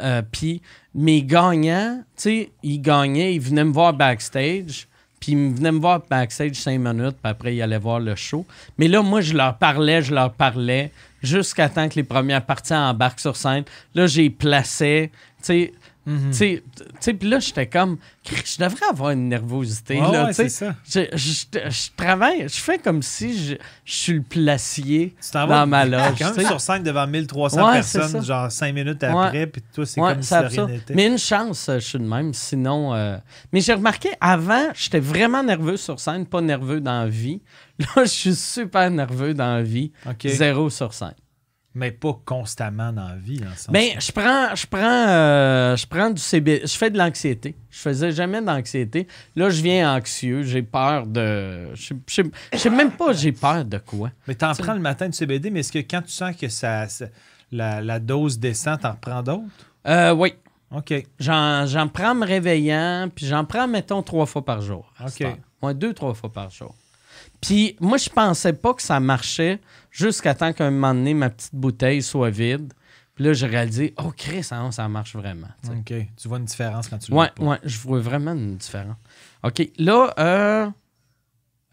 Euh, Puis mes gagnants, tu sais, ils gagnaient, ils venaient me voir backstage. Puis ils venaient me voir backstage cinq minutes, puis après, ils allaient voir le show. Mais là, moi, je leur parlais, je leur parlais, jusqu'à temps que les premières parties embarquent sur scène. Là, j'ai placé, tu sais, Tu sais, puis là, j'étais comme, je devrais avoir une nervosité, Ouais, là, ouais, ça. Je, je- je travaille, je fais comme si je, je suis le placier dans ma loge. quand même sur scène devant 1300 Ouais, personnes, genre 5 minutes après, puis toi, c'est Ouais, comme si rien n'était. Mais une chance, euh, je suis de même. Sinon. euh, Mais j'ai remarqué, avant, j'étais vraiment nerveux sur scène, pas nerveux dans la vie. Là, je suis super nerveux dans la vie. Zéro sur scène. Mais pas constamment dans la vie, sens. Ben, je prends, je prends, euh, je prends du CBD. Je fais de l'anxiété. Je faisais jamais d'anxiété. Là, je viens anxieux. J'ai peur de. Je sais- je sais- je sais même pas, j'ai peur de quoi. Mais t'en prends le matin du CBD, mais est-ce que quand tu sens que ça, ça- la, la dose descend, t'en reprends d'autres? Euh, oui. OK. J'en, prends en me réveillant, puis j'en prends, mettons, trois fois par jour. OK. Ouais, deux, trois fois par jour. Puis moi, je pensais pas que ça marchait jusqu'à temps qu'un moment donné, ma petite bouteille soit vide. Puis là, j'ai réalisé, oh, Chris, hein, ça marche vraiment. OK. Tu vois une différence quand tu Ouais, ouais, je vois vraiment une différence. OK, là, euh,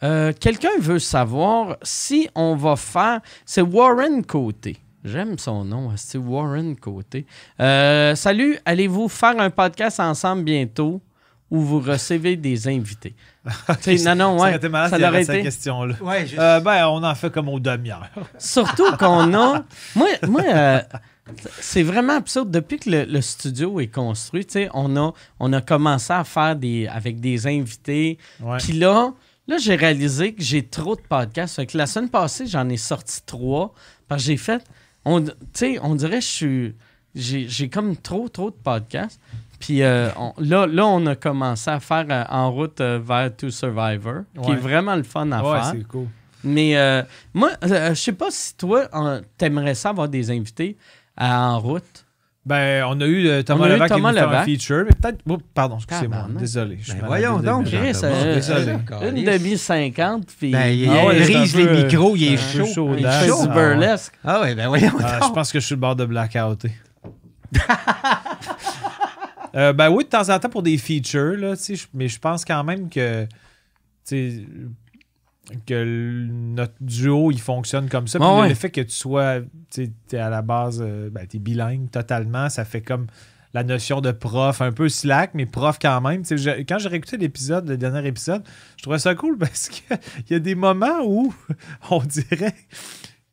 euh, quelqu'un veut savoir si on va faire. C'est Warren Côté. J'aime son nom, c'est Warren Côté. Euh, salut, allez-vous faire un podcast ensemble bientôt? Où vous recevez des invités? Non, non, Ça ouais. aurait été malade ça été. question-là. Ouais, je- Euh, ben, on en fait comme aux demi-heures. Surtout qu'on a. Moi, moi euh, c'est vraiment absurde. Depuis que le, le studio est construit, tu sais, on a, on a commencé à faire des. avec des invités. Ouais. Puis là, là, j'ai réalisé que j'ai trop de podcasts. Fait que la semaine passée, j'en ai sorti trois. Parce que j'ai fait. On, tu sais, on dirait que je suis. J'ai, j'ai comme trop, trop de podcasts. Puis euh, on- là, là, on a commencé à faire euh, En route euh, vers To Survivor, qui est vraiment le fun à Ouais, faire. c'est cool. Mais euh, moi, euh, je sais pas si toi, t'aimerais ça avoir des invités à En route? Ben, on a eu euh, Thomas a Levac qui est Thomas venu faire un feature, mais peut-être. Oh, pardon, excusez-moi. Désolé. Ben voyons de- donc, Chris, désolé. une demi cinquante, puis Ben, il, Ah ouais, il c'est brise les micros, il est chaud. chaud il fait Ah, du ouais. burlesque. Ah ouais, ben voyons Ah, donc. je pense que je suis le bord de blackouter. Euh, ben oui, de temps en temps pour des features, là, mais je pense quand même que, le- notre duo, il fonctionne comme ça. Puis Ouais, le- ouais. le fait que tu sois, t'es à la base, euh, ben, t'es bilingue totalement, ça fait comme la notion de prof, un peu slack, mais prof quand même. Je- quand j'ai réécouté l'épisode, le dernier épisode, je trouvais ça cool parce qu'il y a des moments où on dirait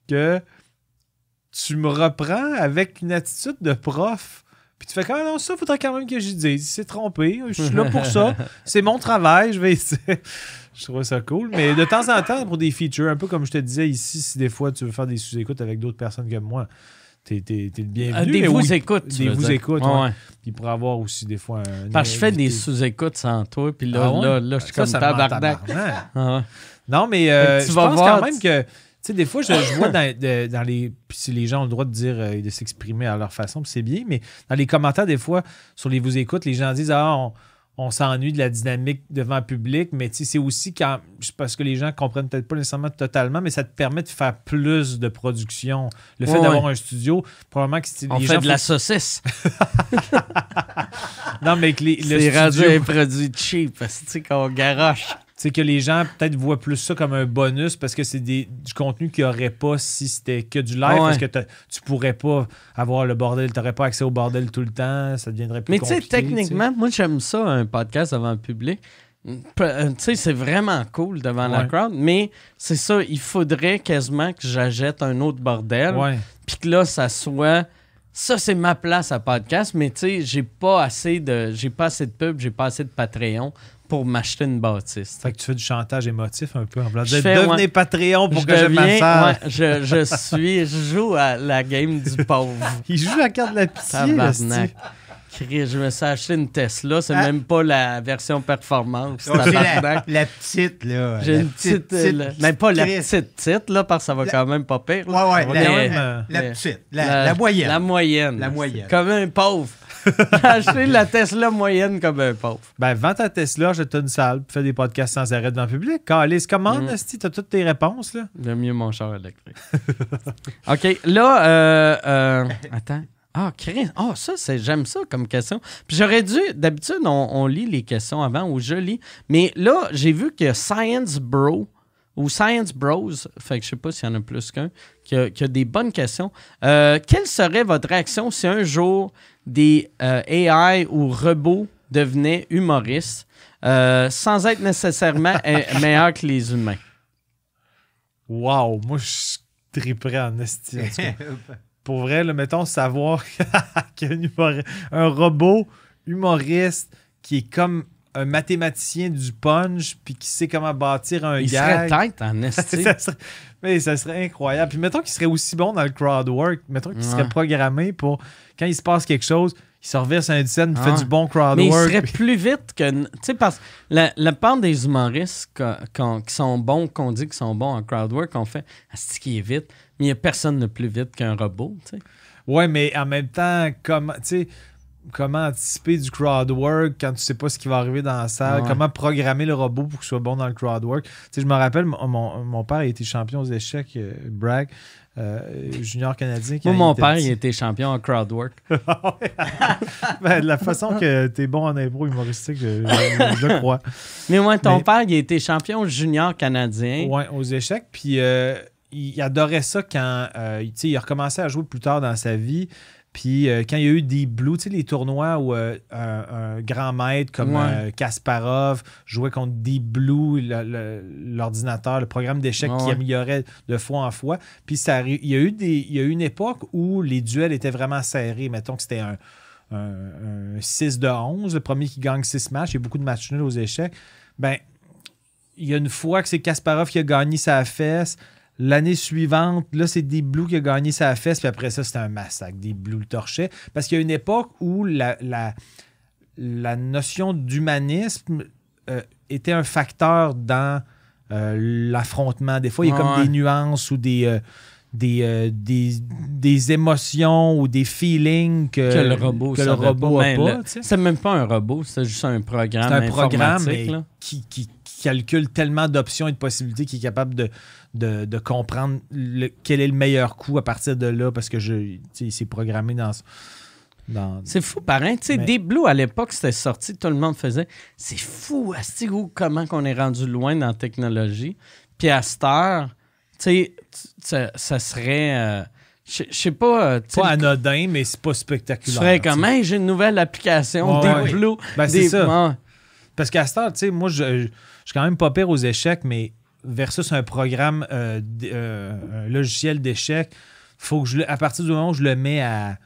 que tu me reprends avec une attitude de prof. Puis tu fais quand même, non, ça, faudrait quand même que j'y dise. Il s'est trompé. Je suis là pour ça. C'est mon travail. Je vais essayer. Je trouve ça cool. Mais de temps en temps, pour des features, un peu comme je te disais ici, si des fois tu veux faire des sous-écoutes avec d'autres personnes que moi, t'es, t'es le bienvenu. Euh, des mais vous écoutes. Des vous écoutes. Il pourrait avoir aussi des fois un. Parce que je fais des sous-écoutes sans toi, puis là, Ah là, là, je suis comme tabarnak. Ah. Non, mais euh, tu je vas pense voir, quand même que, sais, des fois, je, je vois dans, de- dans les. Puis si les gens ont le droit de dire euh, et de s'exprimer à leur façon, puis c'est bien, mais dans les commentaires, des fois, sur les vous écoutes, les gens disent Ah, on, on s'ennuie de la dynamique devant le public, mais tu sais, c'est aussi quand. Parce que les gens comprennent peut-être pas nécessairement totalement, mais ça te permet de faire plus de production. Le fait Ouais, d'avoir ouais. un studio, probablement que On les fait gens. de la saucisse. Non, mais que les, le C'est rendu studio- un produit cheap, parce qu'on garoche. C'est que les gens peut-être voient plus ça comme un bonus parce que c'est des- du contenu qu'il n'y aurait pas si c'était que du live Ouais. parce que tu pourrais pas avoir le bordel, tu n'aurais pas accès au bordel tout le temps, ça deviendrait plus Mais tu sais, techniquement, moi, j'aime ça, un podcast devant le public. Euh, Tu sais, c'est vraiment cool devant la crowd, mais c'est ça, il faudrait quasiment que j'achète un autre bordel, puis que là, ça soit... Ça, c'est ma place à podcast, mais tu sais, j'ai pas assez de j'ai pas assez de pub, j'ai pas assez de Patreon pour m'acheter une bâtisse. Fait que tu fais du chantage émotif un peu en voulant dire devenez ouais. Patreon pour Je que je deviens- m'assage. ouais, je, je suis, je joue à la game du pauvre. Il joue la carte de la pitié. Je me suis acheté une Tesla, c'est Ah. même pas la version performance. La, la petite, là. J'ai une petite, euh, la- mais pas la petite petite, là, parce que ça va La- quand même pas pire. Ouais, là. ouais, la, Mais- euh, la petite, la moyenne. La moyenne. La moyenne. Comme un pauvre. Acheté la Tesla moyenne comme un pauvre. Ben, vends ta Tesla, jette une salle, puis fais des podcasts sans arrêt devant le public. Calice, commande, Mm. esti, t'as toutes tes réponses, là. J'aime mieux mon char électrique. OK, là, euh, euh, attends. Ah, Chris. Ah, ça, c'est, j'aime ça comme question. Puis j'aurais dû, d'habitude, on, on lit les questions avant ou je lis. Mais là, j'ai vu que Science Bro ou Science Bros, fait que je sais pas s'il y en a plus qu'un, qui a, qui a des bonnes questions. Euh, quelle serait votre réaction si un jour des euh, AI ou robots devenaient humoristes euh, sans être nécessairement euh, meilleurs que les humains? Wow, moi, je triperais en esti. Pour vrai, là, mettons, savoir qu'il y a un, humori- un robot humoriste qui est comme un mathématicien du punch, puis qui sait comment bâtir un Il serait tête en esti. ça, serait, mais ça serait incroyable. Puis mettons qu'il serait aussi bon dans le crowd work. Mettons qu'il serait programmé pour, quand il se passe quelque chose, il se reverse un scène, il fait Ah. du bon crowd Mais il work. serait plus vite que. Tu sais, parce que la, la part des humoristes qu'on- qui sont bons, qu'on dit qu'ils sont bons en crowdwork, on fait c'est qui est vite, mais il n'y a personne de plus vite qu'un robot. tu sais. Ouais, mais en même temps, comment, tu sais, comment anticiper du crowd work quand tu sais pas ce qui va arriver dans la salle, Ouais. comment programmer le robot pour qu'il soit bon dans le crowd work? Tu sais, je me rappelle, mon, père il était champion aux échecs, euh, brag, euh, junior canadien. Moi, mon père, petit. il était champion en crowdwork. Ben, de la façon que t'es bon en impro humoristique, je, je- je crois. Mais moi, ton Mais- père, il était champion junior canadien. Ouais, aux échecs. Puis euh, il adorait ça quand euh, tu sais, il a recommencé à jouer plus tard dans sa vie. Puis euh, quand il y a eu des Blues, tu sais, les tournois où euh, un, un grand maître comme Ouais. euh, Kasparov jouait contre Deep Blue, le- le- l'ordinateur, le, programme d'échecs Ouais, qui améliorait de fois en fois. Puis ça, il y a eu des, il y a eu une époque où les duels étaient vraiment serrés. Mettons que c'était un, un, un 6 de 11, le premier qui gagne 6 matchs. Il y a beaucoup de matchs nuls aux échecs. Ben, il y a une fois que c'est Kasparov qui a gagné sa fesse. L'année suivante, là, c'est des Blues qui a gagné sa fesse. Puis après ça, c'était un massacre. Des Blues le torchaient. Parce qu'il y a une époque où la, la, la notion d'humanisme euh, était un facteur dans euh, l'affrontement. Des fois, il y a comme des nuances ou des, euh, des, euh, des, des émotions ou des feelings que, que le robot que le robot a pas. C'est même pas un robot, c'est juste un programme C'est un programme mais qui- qui calcule tellement d'options et de possibilités qu'il est capable de, de, de comprendre le- quel est le meilleur coup à partir de là parce que je, il s'est programmé dans. dans C'est fou. Tu sais, Mais- Deep Blue, à l'époque, c'était sorti, tout le monde faisait. C'est fou, asti, gros, comment qu'on est rendu loin dans la technologie. Puis à cette heure, tu sais, ça, serait. euh, Je sais pas. euh, pas anodin, mais c'est pas spectaculaire. ferais tu sais. comme, hey, j'ai une nouvelle application, Deep ouais. Blue. Ben, c'est ça. Parce qu'à cette heure, tu sais, moi, je, je, suis quand même pas pire aux échecs, mais versus un programme, euh, euh, un logiciel d'échecs, faut que je à partir du moment où je le mets à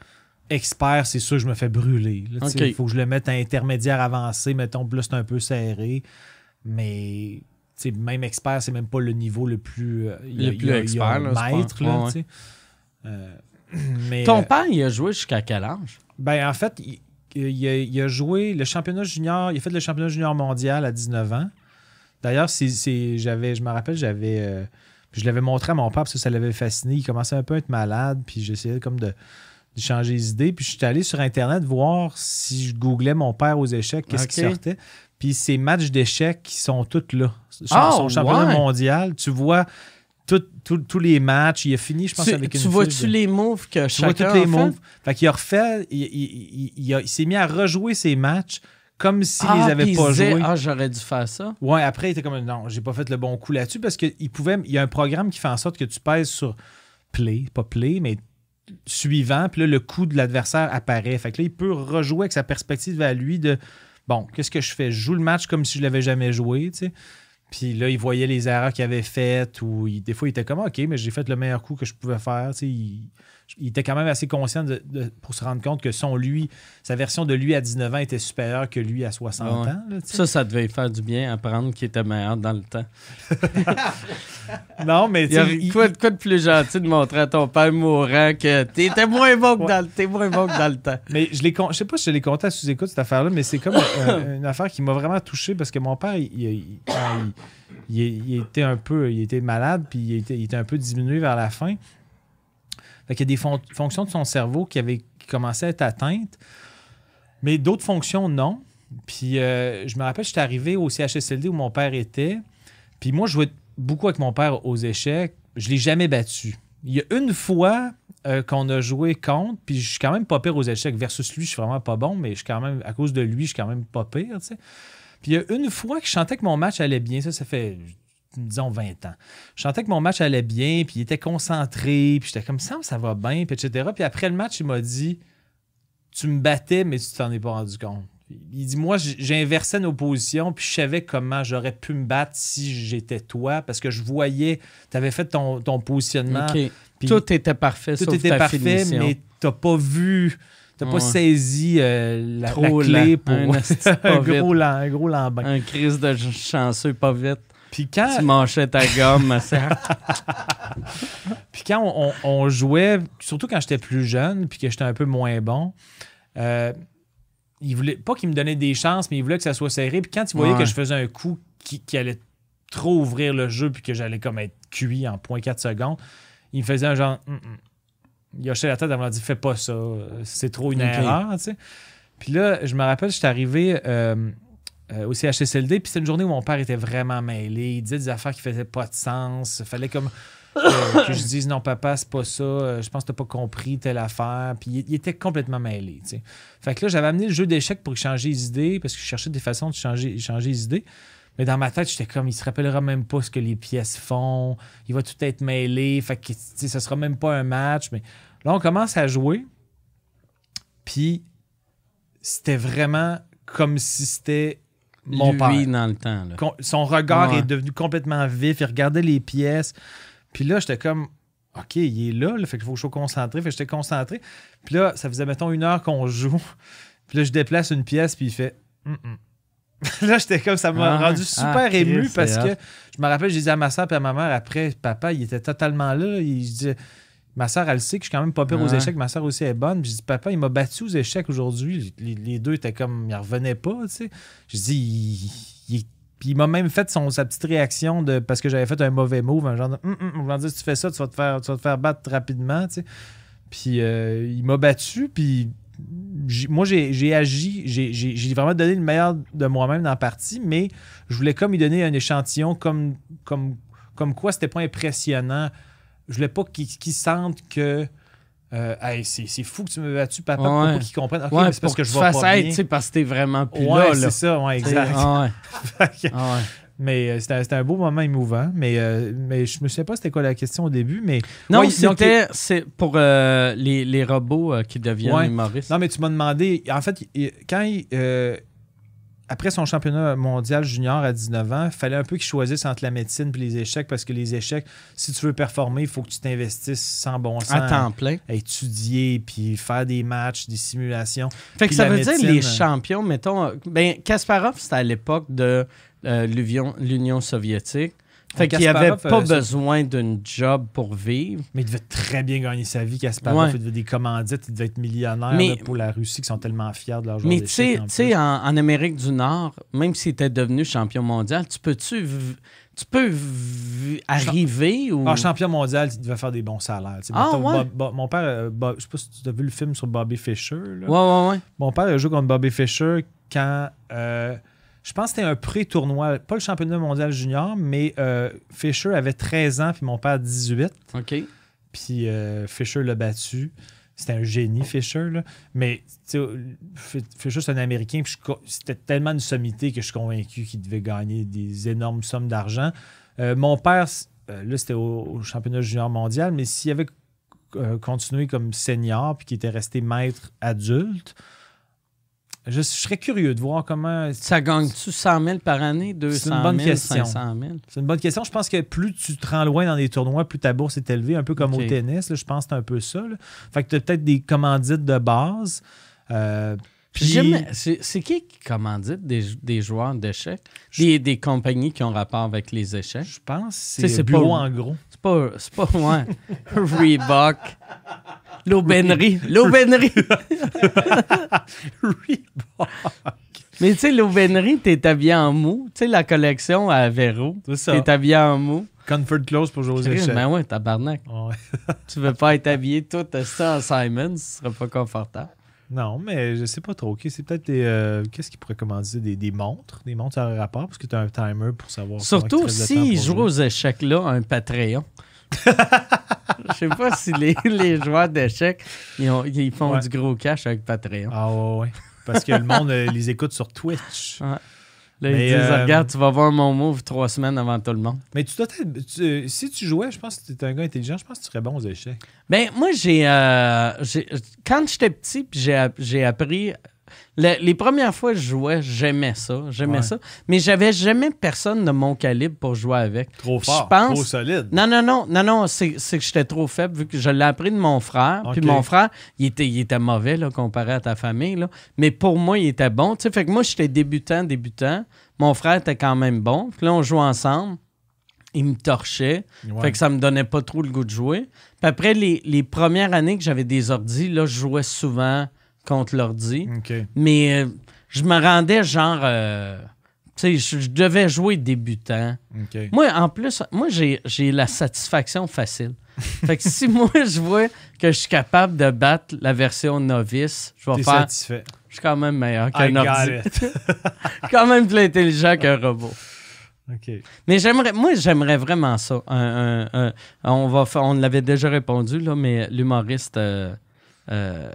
expert, c'est sûr que je me fais brûler. là. Il faut que je le mette à intermédiaire avancé, mettons, plus c'est un peu serré. Mais même expert, c'est même pas le niveau le plus, euh, a- Le plus a- expert, là, maître. là, ouais. Euh, mais, Ton père, il a joué jusqu'à quel âge? ben, en fait, il, il a, il a joué le championnat junior. Il a fait le championnat junior mondial à 19 ans. D'ailleurs, j'avais, je me rappelle, j'avais. euh, je l'avais montré à mon père parce que ça l'avait fasciné. Il commençait un peu à être malade. Puis j'essayais comme de, de changer les idées. Puis je suis allé sur Internet voir si je googlais mon père aux échecs, qu'est-ce qui Ok. sortait. Puis ces matchs d'échecs qui sont tous là. Son, Ah, son championnat ouais. mondial, tu vois tous les matchs. Il a fini, je pense, Tu, avec tu une vois-tu fiche de- les moves que tu vois chacun tous les fait? moves. Fait qu'il a refait, il, il- il- il s'est mis à rejouer ses matchs comme s'il Ah, les puis avait il pas joués. Ah, j'aurais dû faire ça. Ouais, après, il était comme non, j'ai pas fait le bon coup là-dessus parce qu'il pouvait. Il y a un programme qui fait en sorte que tu pèses sur play, pas play, mais suivant, puis là, le coup de l'adversaire apparaît. Fait que là, il peut rejouer avec sa perspective à lui de bon, qu'est-ce que je fais? Je joue le match comme si je l'avais jamais joué, tu sais. Puis là, il voyait les erreurs qu'il avait faites ou il- des fois, il était comme OK, mais j'ai fait le meilleur coup que je pouvais faire. tu sais. Il, il était quand même assez conscient de- de- pour se rendre compte que son lui, sa version de lui à 19 ans était supérieure que lui à 60 Ouais. ans. là. Ça, ça devait faire du bien apprendre qu'il était meilleur dans le temps. Non, mais Il tu quoi, de- quoi de plus gentil de montrer à ton père mourant que t'étais moins bon que dans moins bon que dans le temps? Mais je l'ai con- je sais pas si je l'ai compté à sous-écoute cette affaire-là, mais c'est comme euh, une affaire qui m'a vraiment touché parce que mon père, il- il- il- il était un peu, il était malade, puis il était, il était un peu diminué vers la fin. Fait qu'il y a des fon- fonctions de son cerveau qui avaient commençaient à être atteintes, mais d'autres fonctions non. Puis euh, je me rappelle, j'étais arrivé au CHSLD où mon père était, puis moi je jouais beaucoup avec mon père aux échecs. Je l'ai jamais battu. Il y a une fois euh, qu'on a joué contre, puis je suis quand même pas pire aux échecs. Versus lui, je suis vraiment pas bon, mais je suis quand même, à cause de lui, je suis quand même pas pire. Puis il y a une fois que je sentais que mon match allait bien, ça, ça fait, disons, 20 ans. Je sentais que mon match allait bien, puis il était concentré, puis j'étais comme ça, ça va bien, puis etc. Puis après le match, il m'a dit Tu me battais, mais tu t'en es pas rendu compte. Il dit Moi, j'inversais nos positions, puis je savais comment j'aurais pu me battre si j'étais toi, parce que je voyais, tu avais fait ton, ton positionnement. Puis- Tout était parfait, tout sauf était ta parfait, finition. mais t'as pas vu, t'as pas Ouais. saisi euh, la, clé lent. pour Un pas gros un gros lambin. Un crise de chanceux, pas vite. Puis quand, Tu manchais ta gomme. ça. puis quand on, on- on jouait, surtout quand j'étais plus jeune, puis que j'étais un peu moins bon, euh, il voulait pas qu'il me donnait des chances, mais il voulait que ça soit serré. Puis quand il voyait Ouais. que je faisais un coup qui, qui allait trop ouvrir le jeu, puis que j'allais comme être cuit en 0.4 secondes, il me faisait un genre. Hum, hum. Il hochait la tête, il m'a dit Fais pas ça, c'est trop une erreur. tu sais. Puis là, je me rappelle, j'étais arrivé euh, euh, au CHSLD, puis c'était une journée où mon père était vraiment mêlé. Il disait des affaires qui faisaient pas de sens. Il fallait comme que, je dise non, papa, c'est pas ça. Euh, Je pense que t'as pas compris telle affaire. Puis il, était complètement mêlé. Fait que là, j'avais amené le jeu d'échecs pour changer les idées, parce que je cherchais des façons de changer, changer les idées. Mais dans ma tête, j'étais comme, il se rappellera même pas ce que les pièces font. Il va tout être mêlé. Fait que, ça sera même pas un match. Mais là, on commence à jouer. Puis, c'était vraiment comme si c'était mon Lui, père. dans le temps. Là. Con- Son regard Ouais. est devenu complètement vif. Il regardait les pièces. Puis là, j'étais comme, OK, il est là, là, fait qu'il faut que je sois concentré. Fait que j'étais concentré. Puis là, ça faisait, mettons, une heure qu'on joue. Puis là, je déplace une pièce, puis il fait, là, j'étais comme, ça m'a Ah, rendu ah, super ému parce que je me rappelle, j'ai dit à ma soeur et à ma mère après, papa, il était totalement là. Il disait, ma soeur, elle sait que je suis quand même pas pire aux échecs. Ma soeur aussi est bonne. Puis j'ai dit, papa, il m'a battu aux échecs aujourd'hui. Les, les deux étaient comme, ils revenaient pas, tu sais. J'ai dit, il, il- puis il m'a même fait son, sa petite réaction de parce que j'avais fait un mauvais move, un genre de Hum, hum, on va dire si tu fais ça, tu vas te faire, tu vas te faire battre rapidement, tu sais. Puis euh, il m'a battu, puis moi j'ai j'ai agi, j'ai vraiment donné le meilleur de moi-même dans la partie, mais je voulais comme lui donner un échantillon comme, comme, comme quoi c'était pas impressionnant. Je voulais pas qu'il qu'il sente que euh, Hey, c'est c'est fou que tu m'as battu, papa, pour Ouais. pas qu'il comprenne. Ok, ouais, mais c'est parce que je vois pas bien. parce que t'es vraiment plus Ouais, là, c'est ça, ouais, exact. mais euh, c'était un beau moment émouvant. Mais, euh, mais je me souviens pas c'était quoi la question au début. Mais Non, Ouais, c'était c'est pour euh, les, les robots euh, qui deviennent Ouais. humoristes. Non, mais tu m'as demandé. En fait, quand il, euh, après son championnat mondial junior à 19 ans, il fallait un peu qu'il choisisse entre la médecine et les échecs parce que les échecs, si tu veux performer, il faut que tu t'investisses sans bon sens à temps plein. à étudier puis faire des matchs, des simulations. Fait que ça veut médecine, dire les euh, champions, mettons. Ben, Kasparov, c'était à l'époque de euh, l'Union soviétique. Fait qu'il avait pas euh, besoin d'une job pour vivre. Mais il devait très bien gagner sa vie, Kasparov. Ouais. Il devait des commandites, il devait être millionnaire Mais- là, pour la Russie qui sont tellement fiers de leur joueur Mais tu sais, en tu en, en Amérique du Nord, même s'il était devenu champion mondial, tu peux-tu. Tu peux arriver ou. En champion mondial, il devait faire des bons salaires. tu. Ah, ouais? Bob- Bob- mon père, euh, Bob- je sais pas si tu as vu le film sur Bobby Fischer. là. Ouais, ouais, ouais. Mon père a joué contre Bobby Fischer quand. euh, je pense que c'était un pré-tournoi, pas le championnat mondial junior, mais euh, Fischer avait 13 ans, puis mon père 18. OK. Puis euh, Fischer l'a battu. C'était un génie, Fischer. Là. Mais tu sais, F- Fischer, c'est un Américain. puis C'était tellement une sommité que je suis convaincu qu'il devait gagner des énormes sommes d'argent. Euh, mon père, là, c'était au, au championnat junior mondial, mais s'il avait continué comme senior puis qu'il était resté maître adulte, je, je serais curieux de voir comment. Ça gagne-tu 100 000 par année, 200 bonne 000, question. 500 000? C'est une bonne question. Je pense que plus tu te rends loin dans les tournois, plus ta bourse est élevée, un peu comme au tennis. là. je pense que c'est un peu ça. là. Fait que tu as peut-être des commandites de base. Euh, Puis C'est qui qui commandite des, des joueurs d'échecs? Des, des compagnies qui ont rapport avec les échecs? je pense c'est c'est bureau pas- en gros. C'est pas, c'est pas, ouais. Reebok. L'aubainerie. L'aubainerie. Mais tu sais, l'aubainerie, t'es habillé en mou. Tu sais, la collection à Véro, t'es habillé en mou. Comfort close pour jouer aux échecs. Ben ouais, tabarnak. Ouais. Tu veux pas être habillé tout ça en Simon, ce serait pas confortable. Non, mais je sais pas trop. C'est peut-être des. euh, Qu'est-ce qui pourrait commander? Des, des montres Des montres à rapport parce que tu as un timer pour savoir. Surtout s'ils pour jouent aux échecs là, un Patreon. Je sais pas si les, les joueurs d'échecs ils, ils font Ouais. du gros cash avec Patreon. Ah ouais, ouais. Parce que le monde euh, les écoute sur Twitch. Là, Mais, ils disent euh, Regarde, tu vas voir mon move trois semaines avant tout le monde. Mais tu dois être- tu- si tu jouais, je pense que tu étais un gars intelligent, je pense que tu serais bon aux échecs. Ben, moi, j'ai. euh, quand j'étais petit, j'ai appris. Le- les premières fois que je jouais, j'aimais ça. J'aimais Ouais. ça. Mais j'avais jamais personne de mon calibre pour jouer avec. Trop Puis fort, pense- trop solide. Non, non, non, non, non, c'est, que j'étais trop faible vu que je l'ai appris de mon frère. Puis mon frère, il était, il était mauvais là, comparé à ta famille. Là. Mais pour moi, il était bon. Tu sais, fait que moi, j'étais débutant, débutant. Mon frère était quand même bon. Puis là, on jouait ensemble. Il me torchait. Ouais. Fait que ça me donnait pas trop le goût de jouer. Puis après, les, les premières années que j'avais des ordis, là, je jouais souvent contre l'ordi. OK. Mais euh, je me rendais genre. euh, tu sais, je, je devais jouer débutant. Moi, en plus, moi, j'ai la satisfaction facile. fait que si moi, je vois que je suis capable de battre la version novice, je vais faire. satisfait. Je suis quand même meilleur qu'un ordi. Je suis quand même plus intelligent qu'un robot. Mais j'aimerais, moi, j'aimerais vraiment ça. Un- un- un- on va on l'avait déjà répondu, là, mais l'humoriste. euh, euh,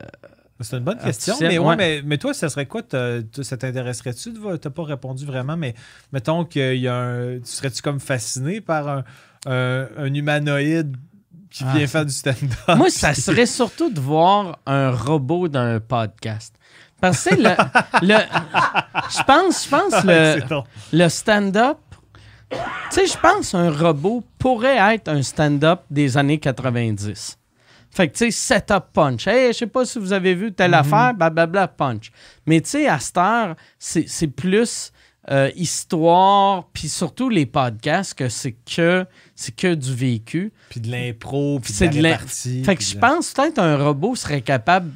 C'est une bonne question. Artificiel, Mais, ouais, mais, mais toi, ça serait quoi? t'as- ça t'intéresserait-tu? Tu n'as pas répondu vraiment, mais mettons qu'il y a un. Tu serais-tu comme fasciné par un, un- un humanoïde qui Ah, vient faire du stand-up? moi, ça serait surtout de voir un robot dans un podcast. Parce que le, le- je pense, je pense le, C'est drôle. le stand-up, tu sais, je pense un robot pourrait être un stand-up des années 90. Fait que, tu sais, setup punch. Hey, je sais pas si vous avez vu telle affaire, blablabla punch. Mais, tu sais, à cette heure, c'est plus euh, histoire, puis surtout les podcasts, que c'est que, c'est que du vécu. Puis de l'impro, puis de de la répartie. Fait que je pense peut-être un robot serait capable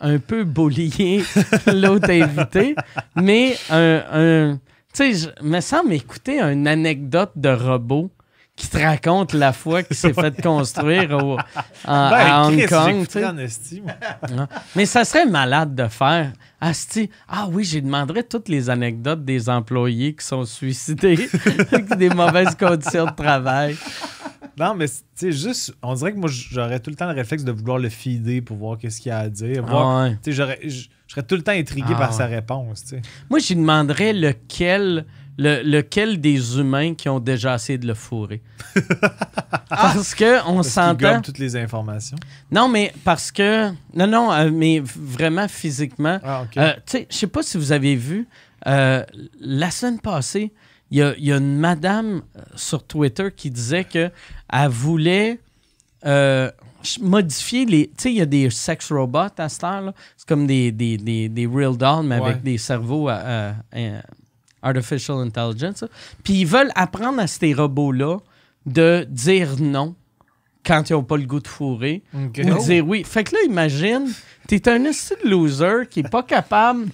un peu boulier l'autre invité, mais un, un- tu sais, je me semble écouter une anecdote de robot qui te raconte la fois qu'il s'est fait construire au- en- à Ben, Hong Chris, Kong. tu j'écouterais sais. en esti, moi. Ah. Mais ça serait malade de faire. Asti, ah oui, j'ai demanderais toutes les anecdotes des employés qui sont suicidés des mauvaises conditions de travail. Non, mais tu sais, juste, on dirait que moi, j'aurais tout le temps le réflexe de vouloir le feeder pour voir qu'est-ce qu'il a à dire. Ah ouais. Tu sais, j'aurais- je je serais tout le temps intrigué Ah par ouais. sa réponse. Moi, j'y demanderais lequel, le- lequel des humains qui ont déjà essayé de le fourrer? parce que on s'entend. toutes les informations. Non, mais parce que. Non, non, euh, mais vraiment physiquement. Ah, OK. Euh, tu sais, je sais pas si vous avez vu, euh, la semaine passée, il y a, il y a une madame sur Twitter qui disait que elle voulait modifier les. Tu sais, il y a des sex robots à cette heure-là. C'est comme des, des, des, des real dolls, mais Ouais. avec des cerveaux à- à- à- artificial intelligence. Puis ils veulent apprendre à ces robots-là de dire non quand ils n'ont pas le goût de fourrer OK. ou dire oui. Fait que là, imagine, t'es un de loser qui est pas capable,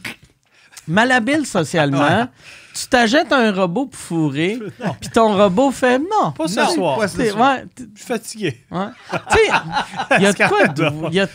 malhabile socialement, tu t'achètes un robot pour fourrer, puis ton robot fait non. Pas ce Non, soir. pas ce soir. ouais, Je suis fatigué. ouais. Tu sais, il y a de quoi de, il y a de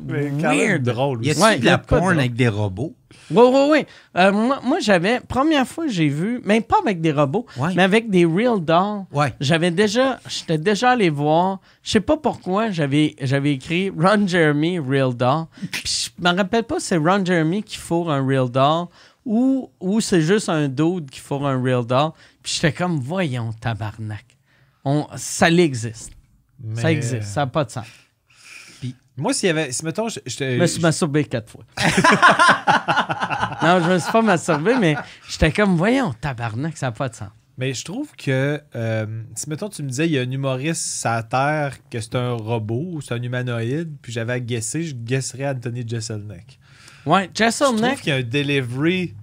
de weird. drôle. Y de a la de quoi de porn avec des robots? Oui, oui, oui. Euh, moi, moi, j'avais, première fois que j'ai vu, même pas avec des robots, Ouais. mais avec des real dolls. Ouais. J'avais déjà, j'étais déjà allé voir, je sais pas pourquoi, j'avais, j'avais écrit Ron Jeremy Real Doll. Puis je me rappelle pas si c'est Ron Jeremy qui fourre un Real Doll ou, ou c'est juste un dude qui fourre un Real Doll. Puis j'étais comme, voyons, tabarnak. On, ça l'existe. Ça Mais, existe. Ça n'a pas de sens. Moi, s'il y avait. Si, mettons, je, je me suis masturbé quatre fois. non, je me suis pas masturbé, mais j'étais comme, voyons, tabarnak, ça n'a pas de sens. Mais je trouve que euh, si mettons tu me disais il y a un humoriste à Terre que c'est un robot c'est un humanoïde, puis j'avais à guesser, je guesserais Anthony Jeselnik. Ouais, Je trouve Jesselneck, qu'il y a un delivery. Tu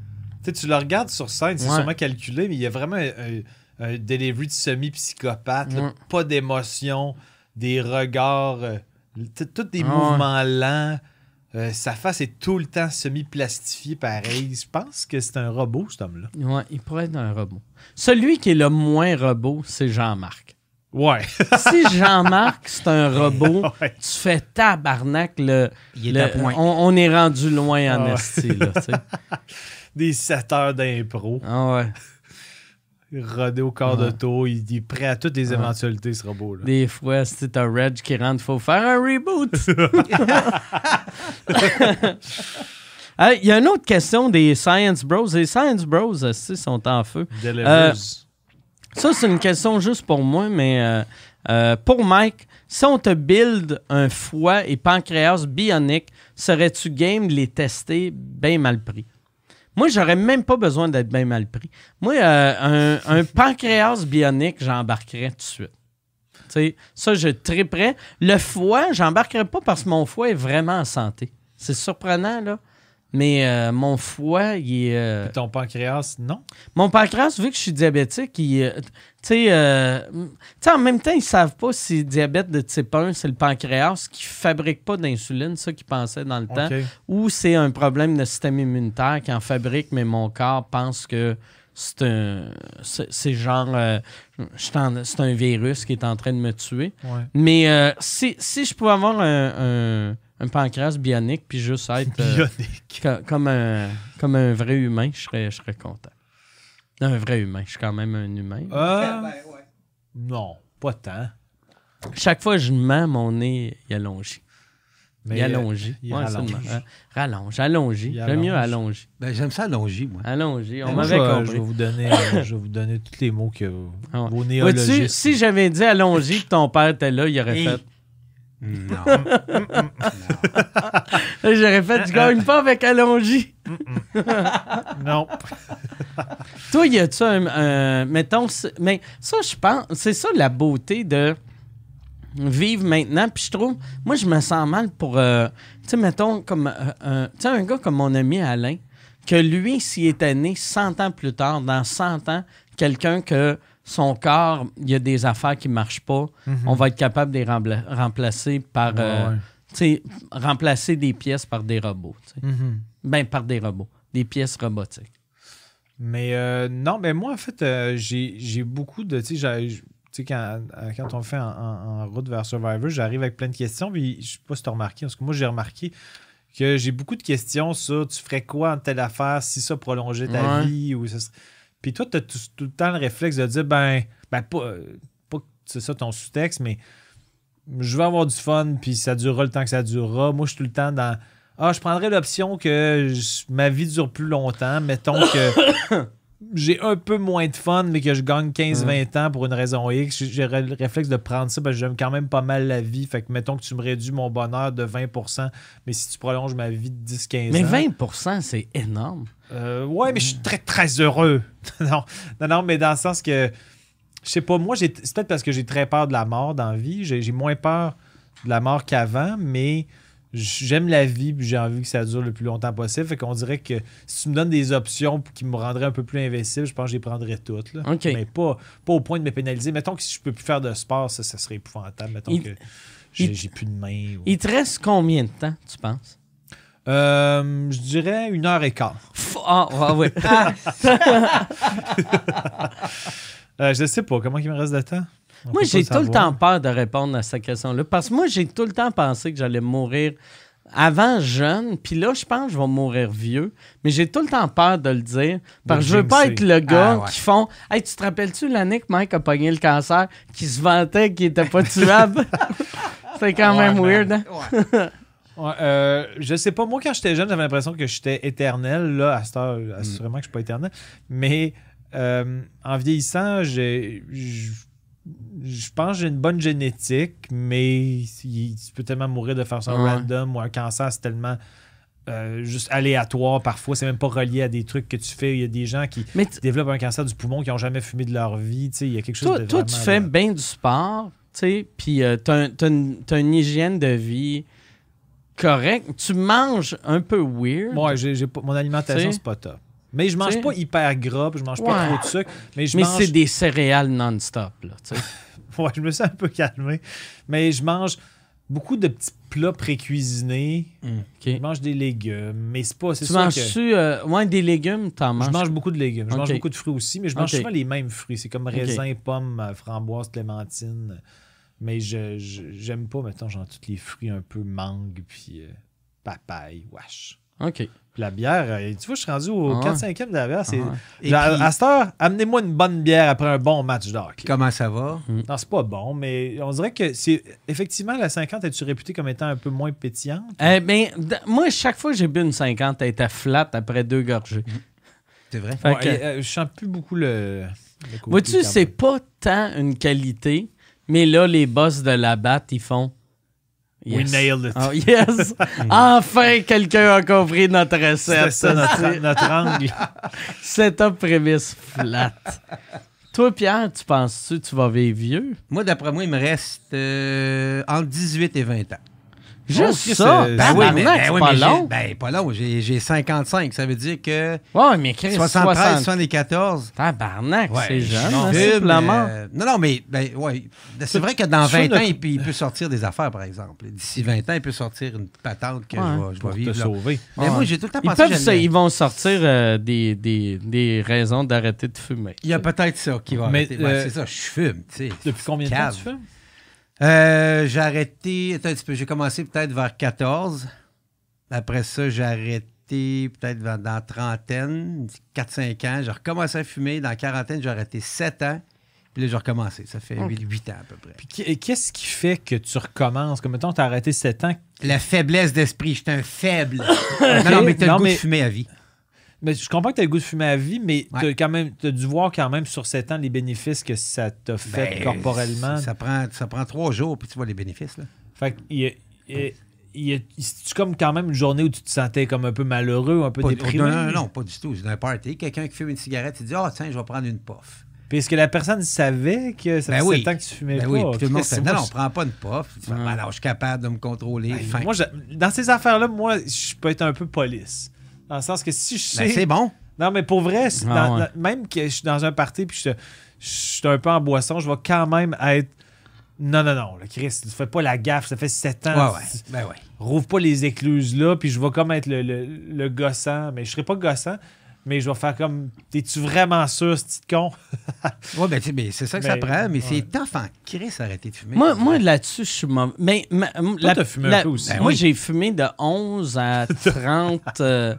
sais, tu le regardes sur scène, c'est Ouais. sûrement calculé, mais il y a vraiment un, un- delivery de semi-psychopathe. Ouais. Pas d'émotion, des regards, euh, tous des Ah mouvements lents. Euh, sa face est tout le temps semi-plastifiée pareil. Je pense que c'est un robot, cet homme-là. ouais, il pourrait être un robot. Celui qui est le moins robot, c'est Jean-Marc. Ouais. si Jean-Marc, c'est un robot, Ouais. tu fais tabarnak, le, Il est le- à point. On, on est rendu loin en Ah ouais. esti, là, tu sais. Des 7 heures d'impro. Ah ouais. Rodé au corps Ouais. d'auto. Il, il est prêt à toutes les Ouais. éventualités, ce robot-là. Des fois, si t'as Reg qui rentre, faut faire un reboot. Il y a une autre question des Science Bros. Les Science Bros, aussi, sont en feu. Delivers. Ça, c'est une question juste pour moi, mais euh, euh, pour Mike, si on te build un foie et pancréas bionique, serais-tu game de les tester bien mal pris? Moi, j'aurais même pas besoin d'être bien mal pris. Moi, euh, un, pancréas bionique, j'embarquerais tout de suite. Ça, je triperais. Le foie, j'embarquerais pas parce que mon foie est vraiment en santé. C'est surprenant, là. Mais euh, mon foie, il est. euh, Puis ton pancréas, non? mon pancréas, vu que je suis diabétique, il, euh, tu sais, euh, en même temps, ils savent pas si diabète de type 1, c'est le pancréas qui fabrique pas d'insuline, ça qu'ils pensaient dans le temps, ou c'est un problème de système immunitaire qui en fabrique, mais mon corps pense que c'est un, c'est genre, c'est un virus qui est en train de me tuer. Ouais. Mais euh, si, si je pouvais avoir un, un- un pancréas bionique puis juste être euh. Co- comme, un, comme un vrai humain, je serais, je serais content. Un vrai humain, je suis quand même un humain. Ah, non, pas tant. Chaque fois que je mens, mon nez, il allonge. Mais il allonge. il Ouais, rallonge. hein. Rallonge, allonge. J'aime mieux allonge. Ben, j'aime ça allonger, moi. Allonge. On m'avait vais, je compris. vais vous donner, euh, je vais vous donner tous les mots que Ah ouais. vos si j'avais dit allonge que ton père était là, il aurait fait. Non. J'aurais fait, tu gagnes pas avec allonge. Non. Toi, y a-tu un, un- Mettons, mais ça, je pense, c'est ça la beauté de vivre maintenant. Puis je trouve, moi, je me sens mal pour. euh, tu sais, mettons, comme. euh, un- tu sais, un gars comme mon ami Alain. que lui, s'il était né 100 ans plus tard, dans 100 ans, quelqu'un que son corps, il y a des affaires qui ne marchent pas, on va être capable de les remplacer par. Mhm. Ouais, euh, ouais. tu sais, remplacer des pièces par des robots. Mhm. Ben, par des robots. Des pièces robotiques. Mais euh, non, mais moi, en fait, euh, j'ai beaucoup de. Tu sais, quand, euh, quand on fait en, en- en route vers Survivor, j'arrive avec plein de questions. Puis je sais pas si tu as remarqué, parce que moi, j'ai remarqué que j'ai beaucoup de questions sur tu ferais quoi en telle affaire si ça prolongeait ta Ouais. vie ou ça serait- Puis toi, tu as tout, tout le temps le réflexe de dire ben, ben pas, euh, pas que c'est ça ton sous-texte, mais je vais avoir du fun, puis ça durera le temps que ça durera. Moi, je suis tout le temps dans. Ah, je prendrais l'option que je- ma vie dure plus longtemps. Mettons que j'ai un peu moins de fun, mais que je gagne 15-20 ans pour une raison X. J'aurais le réflexe de prendre ça parce que j'aime quand même pas mal la vie. Fait que mettons que tu me réduis mon bonheur de 20% mais si tu prolonges ma vie de 10-15 Mais ans. 20% c'est énorme. Euh, ouais, mais je suis très, très heureux. non, non, non, mais dans le sens que, je sais pas, moi, j'ai- c'est peut-être parce que j'ai très peur de la mort dans la vie. J'ai j'ai moins peur de la mort qu'avant, mais j'aime la vie puis j'ai envie que ça dure le plus longtemps possible. Fait qu'on dirait que si tu me donnes des options qui me rendraient un peu plus invincible, je pense que je les prendrais toutes. Là. Mais pas, pas au point de me pénaliser. Mettons que si je peux plus faire de sport, ça, ça serait épouvantable. Mettons Il- que j'ai plus de main. ou- Il te reste combien de temps, tu penses? Euh, je dirais une heure et quart. Ah, ah, oui. Euh, je sais pas, comment il me reste de temps? On moi, j'ai tout le temps peur de répondre à cette question-là. Parce que moi, j'ai tout le temps pensé que j'allais mourir avant jeune. Puis là, je pense que je vais mourir vieux. Mais j'ai tout le temps peur de le dire. Parce que je veux pas être le gars Ah, ouais. qui font Hey, tu te rappelles-tu l'année que Mike a pogné le cancer, qui se vantait qu'il était pas tuable? C'est quand Ouais, même weird, hein? Ouais, euh, je sais pas, moi quand j'étais jeune, j'avais l'impression que j'étais éternel. Là, à cette heure, assurément que je suis pas éternel. Mais euh, en vieillissant, j'ai- je pense que j'ai une bonne génétique, mais il- tu peux tellement mourir de façon Ouais. random ou un cancer, c'est tellement euh, juste aléatoire parfois. C'est même pas relié à des trucs que tu fais. Il y a des gens qui Mais développent un cancer du poumon qui n'ont jamais fumé de leur vie. Tu sais, il y a quelque chose toi, de toi, tu fais bien du sport, tu sais, puis euh, t'as un- t'as une, hygiène de vie correcte. Tu manges un peu weird. Ouais, j'ai, j'ai pas, mon alimentation, c'est pas top. Mais je mange T'sais. pas hyper gras, je mange pas trop de sucre. Mais je mais mange. c'est des céréales non-stop. Ouais, je me sens un peu calmé. Mais je mange beaucoup de petits plats pré-cuisinés. Je OK. mange des légumes. Mais c'est pas. C'est Tu sûr que. manges-tu euh, ouais, des légumes? T'en manges? Je mange beaucoup de légumes. Je mange beaucoup de fruits aussi, mais je mange Ok. souvent les mêmes fruits. C'est comme raisin, pomme, euh, framboise, clémentine. Mais je, je- j'aime pas, mettons, genre tous les fruits un peu mangue, puis euh, papaye, wesh. OK. Puis la bière, euh, tu vois, je suis rendu au Ah ouais. 4-5e de la bière. C'est, Ah à cette heure, amenez-moi une bonne bière après un bon match d'hockey. Comment ça va? Non, c'est pas bon, mais on dirait que c'est. Effectivement, la 50, es-tu réputée comme étant un peu moins pétillante? Eh ben, d- moi, chaque fois que j'ai bu une 50, elle était flat après deux gorgées. C'est vrai? Fait Ouais, que- euh, je sens plus beaucoup le. Vois-tu, c'est pas tant une qualité, mais là, les boss de la batte, ils font. We nailed it. Oh, yes! enfin, quelqu'un a compris notre recette. ça notre, notre angle. Setup prémisse flat. Toi, Pierre, tu penses-tu que tu vas vivre vieux? Moi, d'après moi, il me reste euh, entre 18 et 20 ans. Juste ça? c'est- Ben, oui, mais- ben oui, pas mais long. Ben, pas long. J'ai j'ai 55. Ça veut dire que Ouais, mais Chris, 73, 60. 74. Tabarnak, Ouais, c'est jeune, je hein, simplement. euh, non, non, mais ben, ouais. c'est vrai que dans tu 20 fais ans, de- il peut, il peut sortir des affaires, par exemple. D'ici 20 ans, il peut sortir une patente que Ouais. je vais, je Pour vais te vivre. là. sauver. Mais Ouais. moi, j'ai tout le temps Ils, pensé peuvent j'allais- ils vont sortir euh, des, des, des raisons d'arrêter de fumer. Il y a peut-être ça qui va Mais, euh, c'est ça, je fume, tu sais. Depuis combien de temps tu fais? Euh, j'ai arrêté. J'ai commencé peut-être vers 14. Après ça, j'ai arrêté peut-être dans la trentaine, 4-5 ans. J'ai recommencé à fumer. Dans la quarantaine, j'ai arrêté 7 ans. Puis là, j'ai recommencé. Ça fait Ok. 8, ans à peu près. Puis qu- qu'est-ce qui fait que tu recommences? Comme mettons, t'as arrêté 7 ans. La faiblesse d'esprit. J'étais un faible. non, non, mais t'as le goût mais- de fumer à vie. Mais je comprends que t'as le goût de fumer à vie, mais Ouais. même t'as dû voir quand même sur 7 ans les bénéfices que ça t'a fait Ben, corporellement. Ça prend, ça prend trois jours, puis tu vois les bénéfices. Là. Fait c'est comme quand même une journée où tu te sentais comme un peu malheureux, un peu Pas- déprimé? non, non, non, pas du tout. C'est dans un party. Quelqu'un qui fume une cigarette, il dit Ah, tiens, je vais prendre une puff. Puis est-ce que la personne savait que ça Ben faisait oui. 7 ans que tu fumais Ben pas? oui, puis tout le monde fait Non, non, prends pas une puff. Tu. Ben non, je suis capable de me contrôler. Ben. Moi, je- dans ces affaires-là, moi, je peux être un peu police. Dans le sens que si je Ben, sais. c'est bon. non, mais pour vrai, Ah dans- ouais. dans- même que je suis dans un party puis je, je suis un peu en boisson, je vais quand même être. Non, non, non, là, Chris, tu fais pas la gaffe, ça fait 7 ans. Ouais, ouais. Ben ouais. Rouvre pas les écluses là, puis je vais comme être le, le, le gossant. Mais je serai pas gossant, mais je vais faire comme. T'es-tu vraiment sûr, ce petit con? Ouais, ben, tu sais, ben, c'est ça que ça Ben, prend, mais ouais. c'est tough en Chris arrêter de fumer. Moi, moi là-dessus, je suis mauvais. Mais, ma- la- t'as fumé un peu aussi. Ben Ben moi, oui. j'ai fumé de 11 à 30. euh,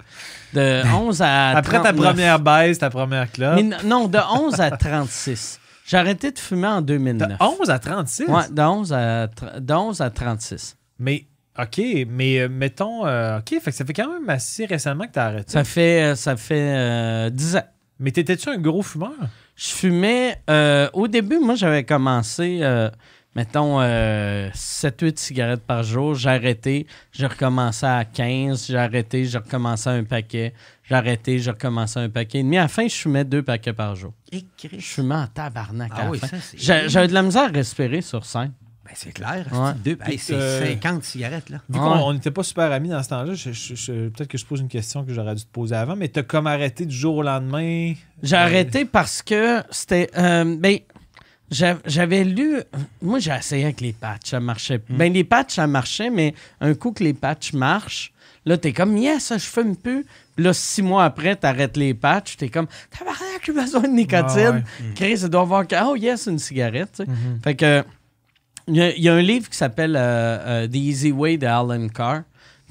de 11 à Après ta 39. première baisse, ta première clope. Mais non, de 11 à 36. J'ai arrêté de fumer en De 2009. 11 à 36? Ouais, de 11 à, de 11 à 36. Mais, OK, mais euh, mettons. euh, OK, fait que ça fait quand même assez récemment que t'as arrêté. Ça fait, euh, ça fait euh, 10 ans. Mais t'étais-tu un gros fumeur? Je fumais. euh, au début, moi, j'avais commencé, euh, mettons, 7-8 cigarettes par jour. J'ai arrêté. J'ai recommencé à 15. J'ai arrêté. J'ai recommencé à un paquet. J'ai arrêté. J'ai recommencé à un paquet. Mais à la fin, je fumais deux paquets par jour. Et. Je fumais en tabarnak Ah oui, J'avais de la misère à respirer sur scène. Ben, c'est clair. Ouais. c'est Deux... Hey, c'est Euh, 50 cigarettes, là. Vu Ouais. qu'on n'était pas super amis dans ce temps-là, je- je- je- peut-être que je pose une question que j'aurais dû te poser avant, mais t'as comme arrêté du jour au lendemain? J'ai Euh, arrêté parce que c'était. euh, ben, j'a- j'avais lu. Moi, j'ai essayé avec les patchs, ça marchait. Hmm. Ben, les patchs, ça marchait, mais un coup que les patchs marchent, là, t'es comme, yes, je fume plus. Puis Là, six mois après, t'arrêtes les patchs, t'es comme, tabarnak, j'ai besoin de nicotine. Ah Chris, ça doit avoir. Oh, yes, une cigarette, tu. Mhm. Fait que. Il y, a- un livre qui s'appelle euh, euh, The Easy Way de Alan Carr.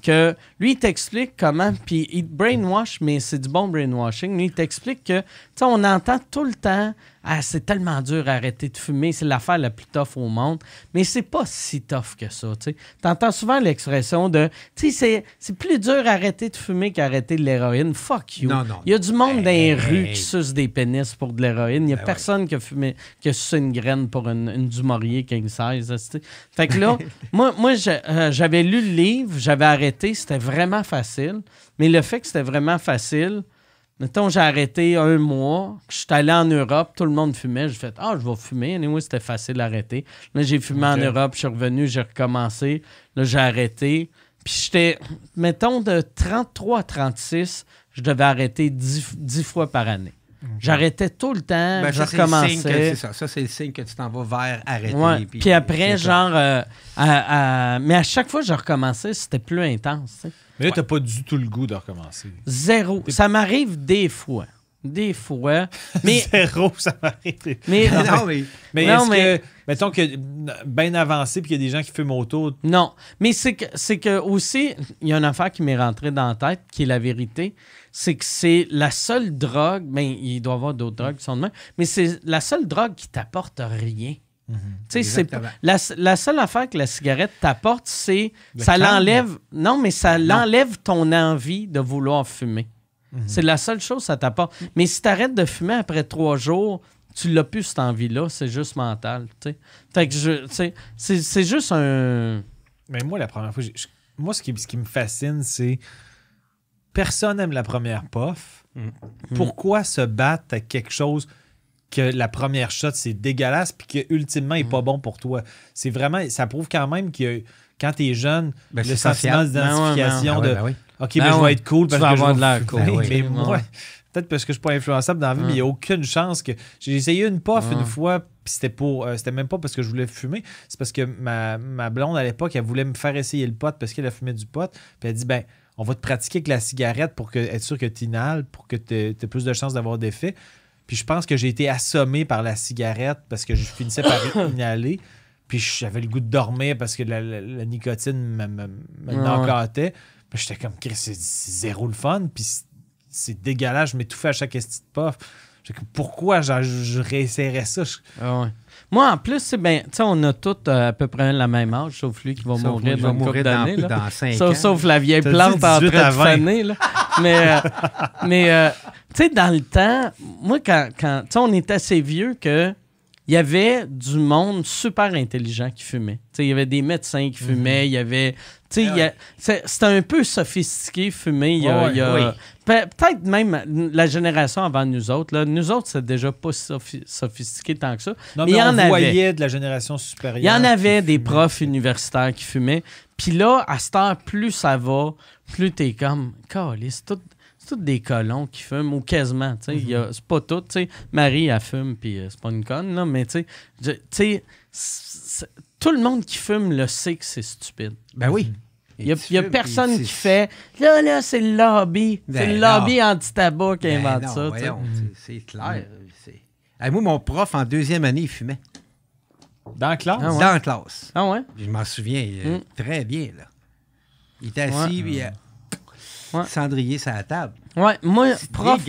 Que lui, il t'explique comment. Puis il brainwash, mais c'est du bon brainwashing. Lui, il t'explique que. Tu sais, on entend tout le temps. Ah, c'est tellement dur arrêter de fumer. C'est l'affaire la plus tough au monde. Mais c'est pas si tough que ça. Tu entends souvent l'expression de. C'est- c'est plus dur arrêter de fumer qu'arrêter de l'héroïne. Fuck you. Non, non. Il y a du monde dans les Hey, rues hey. qui suce des pénis pour de l'héroïne. Il n'y a Ben ouais. personne qui a fumé, qui a sucé une graine pour une, une king size. là, tu sais? Fait que là, moi, moi euh, j'avais lu le livre, j'avais arrêté, c'était vraiment facile. Mais le fait que c'était vraiment facile, mettons, j'ai arrêté un mois, je suis allé en Europe, tout le monde fumait, j'ai fait Ah, je vais fumer. Anyway, c'était facile à arrêter. Là, j'ai fumé en. Europe, je suis revenu, j'ai recommencé. Là, j'ai arrêté. Puis j'étais, mettons, de 33 à 36, je devais arrêter 10, 10 fois par année. J'arrêtais tout le temps, Ben, je ça, c'est le signe que recommençais. c'est ça. Ça, c'est le signe que tu t'en vas vers arrêter. Ouais. Puis, après, genre, euh, à- à- mais à chaque fois que je recommençais, c'était plus intense. Mais là, t'as pas du tout le goût de recommencer. Zéro. Ça m'arrive des fois. Des fois. Mais, Zéro, ça m'arrive. mais non, mais. Mais Non, est-ce mais- que, mettons que bien avancé puis qu'il y a des gens qui fument autour, Non, mais c'est que, c'est que aussi, il y a une affaire qui m'est rentrée dans la tête, qui est la vérité, c'est que c'est la seule drogue, ben, il doit y avoir d'autres drogues qui sont de même, mais c'est la seule drogue qui t'apporte rien. Tu sais, c'est Exactement. pas- la, la seule affaire que la cigarette t'apporte, c'est Le ça l'enlève. Non, mais ça l'enlève ton envie de vouloir fumer. C'est la seule chose que ça t'apporte. Mais si t'arrêtes de fumer après trois jours, tu l'as plus cette envie-là. C'est juste mental. tu sais. Fait que je, tu sais, c'est c'est juste un. Mais moi, la première fois, je- moi, ce qui, ce qui me fascine, c'est personne aime la première puff. Mm. Pourquoi se battre avec quelque chose? Que la première shot, c'est dégueulasse puis que ultimement est pas bon pour toi? C'est vraiment, ça prouve quand même que quand t'es jeune, Ben, le sentiment d'identification de ben oui. OK, Ben mais je vais être cool Tu parce vas que avoir je de l'air vais cool. Ben Oui, mais ouais. moi, peut-être parce que je suis pas influençable dans la vie, mais il n'y a aucune chance que. J'ai essayé une puff une fois, puis c'était pour. euh, c'était même pas parce que je voulais fumer, c'est parce que ma, ma blonde à l'époque, elle voulait me faire essayer le pot parce qu'elle a fumé du pot. Puis elle dit ben, on va te pratiquer avec la cigarette pour que, être sûr que tu inhales, pour que tu aies plus de chances d'avoir d'effet. Puis je pense que j'ai été assommé par la cigarette parce que je finissais par inhaler. Puis j'avais le goût de dormir parce que la, la- la nicotine me, me, me Ouais. knock-outait. Puis j'étais comme, c'est zéro le fun. Puis c'est- dégueulasse. Je m'étouffais à chaque petite puff. J'étais comme, pourquoi je, je réessayerais ça? Je- Ah ouais. Moi, en plus, c'est sais, on a tous euh, à peu près le même âge, sauf lui qui va Sauf mourir dans une couple mourir dans, d'années. là. dans 5 ans. Sauf, sauf la vieille plante en train 18 à de 20. faner. Là. Mais, euh, mais euh, tu sais, dans le temps, moi, quand, quand tu sais, on est assez vieux que il y avait du monde super intelligent qui fumait. Tu sais, il y avait des médecins qui fumaient, il y avait... Y a- c'est- c'était un peu sophistiqué fumer. Il y a, Ouais, il y a- oui. Pe- Peut-être même la génération avant nous autres. Là. Nous autres, c'est déjà pas sophi- sophistiqué tant que ça. Non, Mais mais, il y on en avait. voyait de la génération supérieure. Il y en avait des profs universitaires qui fumaient. Puis là, à cette heure, plus ça va, plus t'es comme, Calisse, tout- c'est tous des colons qui fument, ou quasiment, tu sais. il y a- C'est pas tout, tu sais. Marie, elle fume, puis euh, c'est pas une conne, là, mais tu sais, tout le monde qui fume le sait que c'est stupide. Ben oui. Il y a, personne qui fait là, là, c'est le lobby. c'est Ben le non. lobby anti-tabac qui Ben invente non, ça. voyons, c'est- C'est clair. c'est- Hey, moi, mon prof, en deuxième année, il fumait. Dans la classe? Ah ouais. Dans la classe. Ah ouais? Je m'en souviens euh, Mm. très bien. Là. Il était assis, Ouais. puis euh, Ouais. cendrier sur la table. Ouais, moi, prof,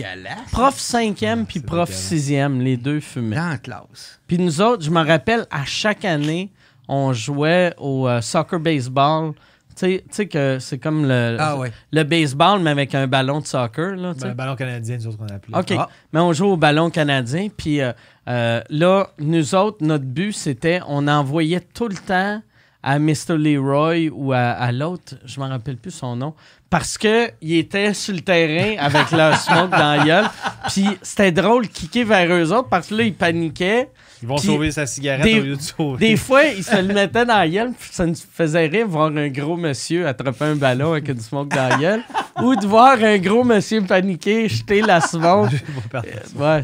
prof cinquième puis c'est prof dégueulasse. sixième, les deux fumaient. Dans la classe. Puis nous autres, je me rappelle, à chaque année, on jouait au euh, soccer baseball. Tu sais- tu sais que c'est comme le, Ah ouais. le baseball, mais avec un ballon de soccer. Là, sais. Ben, ballon canadien, nous autres, on appelait. OK. Ah. Mais on joue au ballon canadien. Puis euh, euh, là, nous autres, notre but, c'était on envoyait tout le temps à Mr. Leroy ou à, à l'autre, je m'en rappelle plus son nom, parce que il était sur le terrain avec leur smoke dans la gueule. Puis c'était drôle de kicker vers eux autres parce que là, ils paniquaient. Ils vont Puis sauver sa cigarette des- au lieu de sauver. Des fois, ils se le mettaient dans la gueule, puis ça nous faisait rire de voir un gros monsieur attraper un ballon avec une smoke dans la gueule, ou de voir un gros monsieur paniquer, jeter la smoke. Ils ça. Ouais.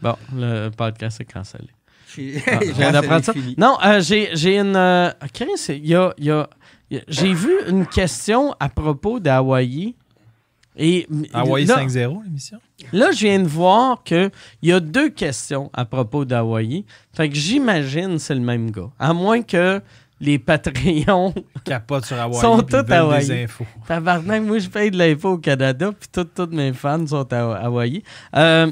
Bon, le podcast est cancellé. Ah, je viens d'apprendre ça? Non, euh, j'ai une. euh, Chris, y a- il y a- j'ai vu une question à propos d'Hawaï. Et Hawaii là, 5-0, l'émission? là, je viens de voir qu'il y a deux questions à propos d'Hawaï. Fait que j'imagine que c'est le même gars. À moins que les Patreons. Capote sur Hawaii. Sont tous Hawaï. des infos. Tabarnak, moi, je paye de l'impôt au Canada, puis tous tous mes fans sont à Hawaï. Euh,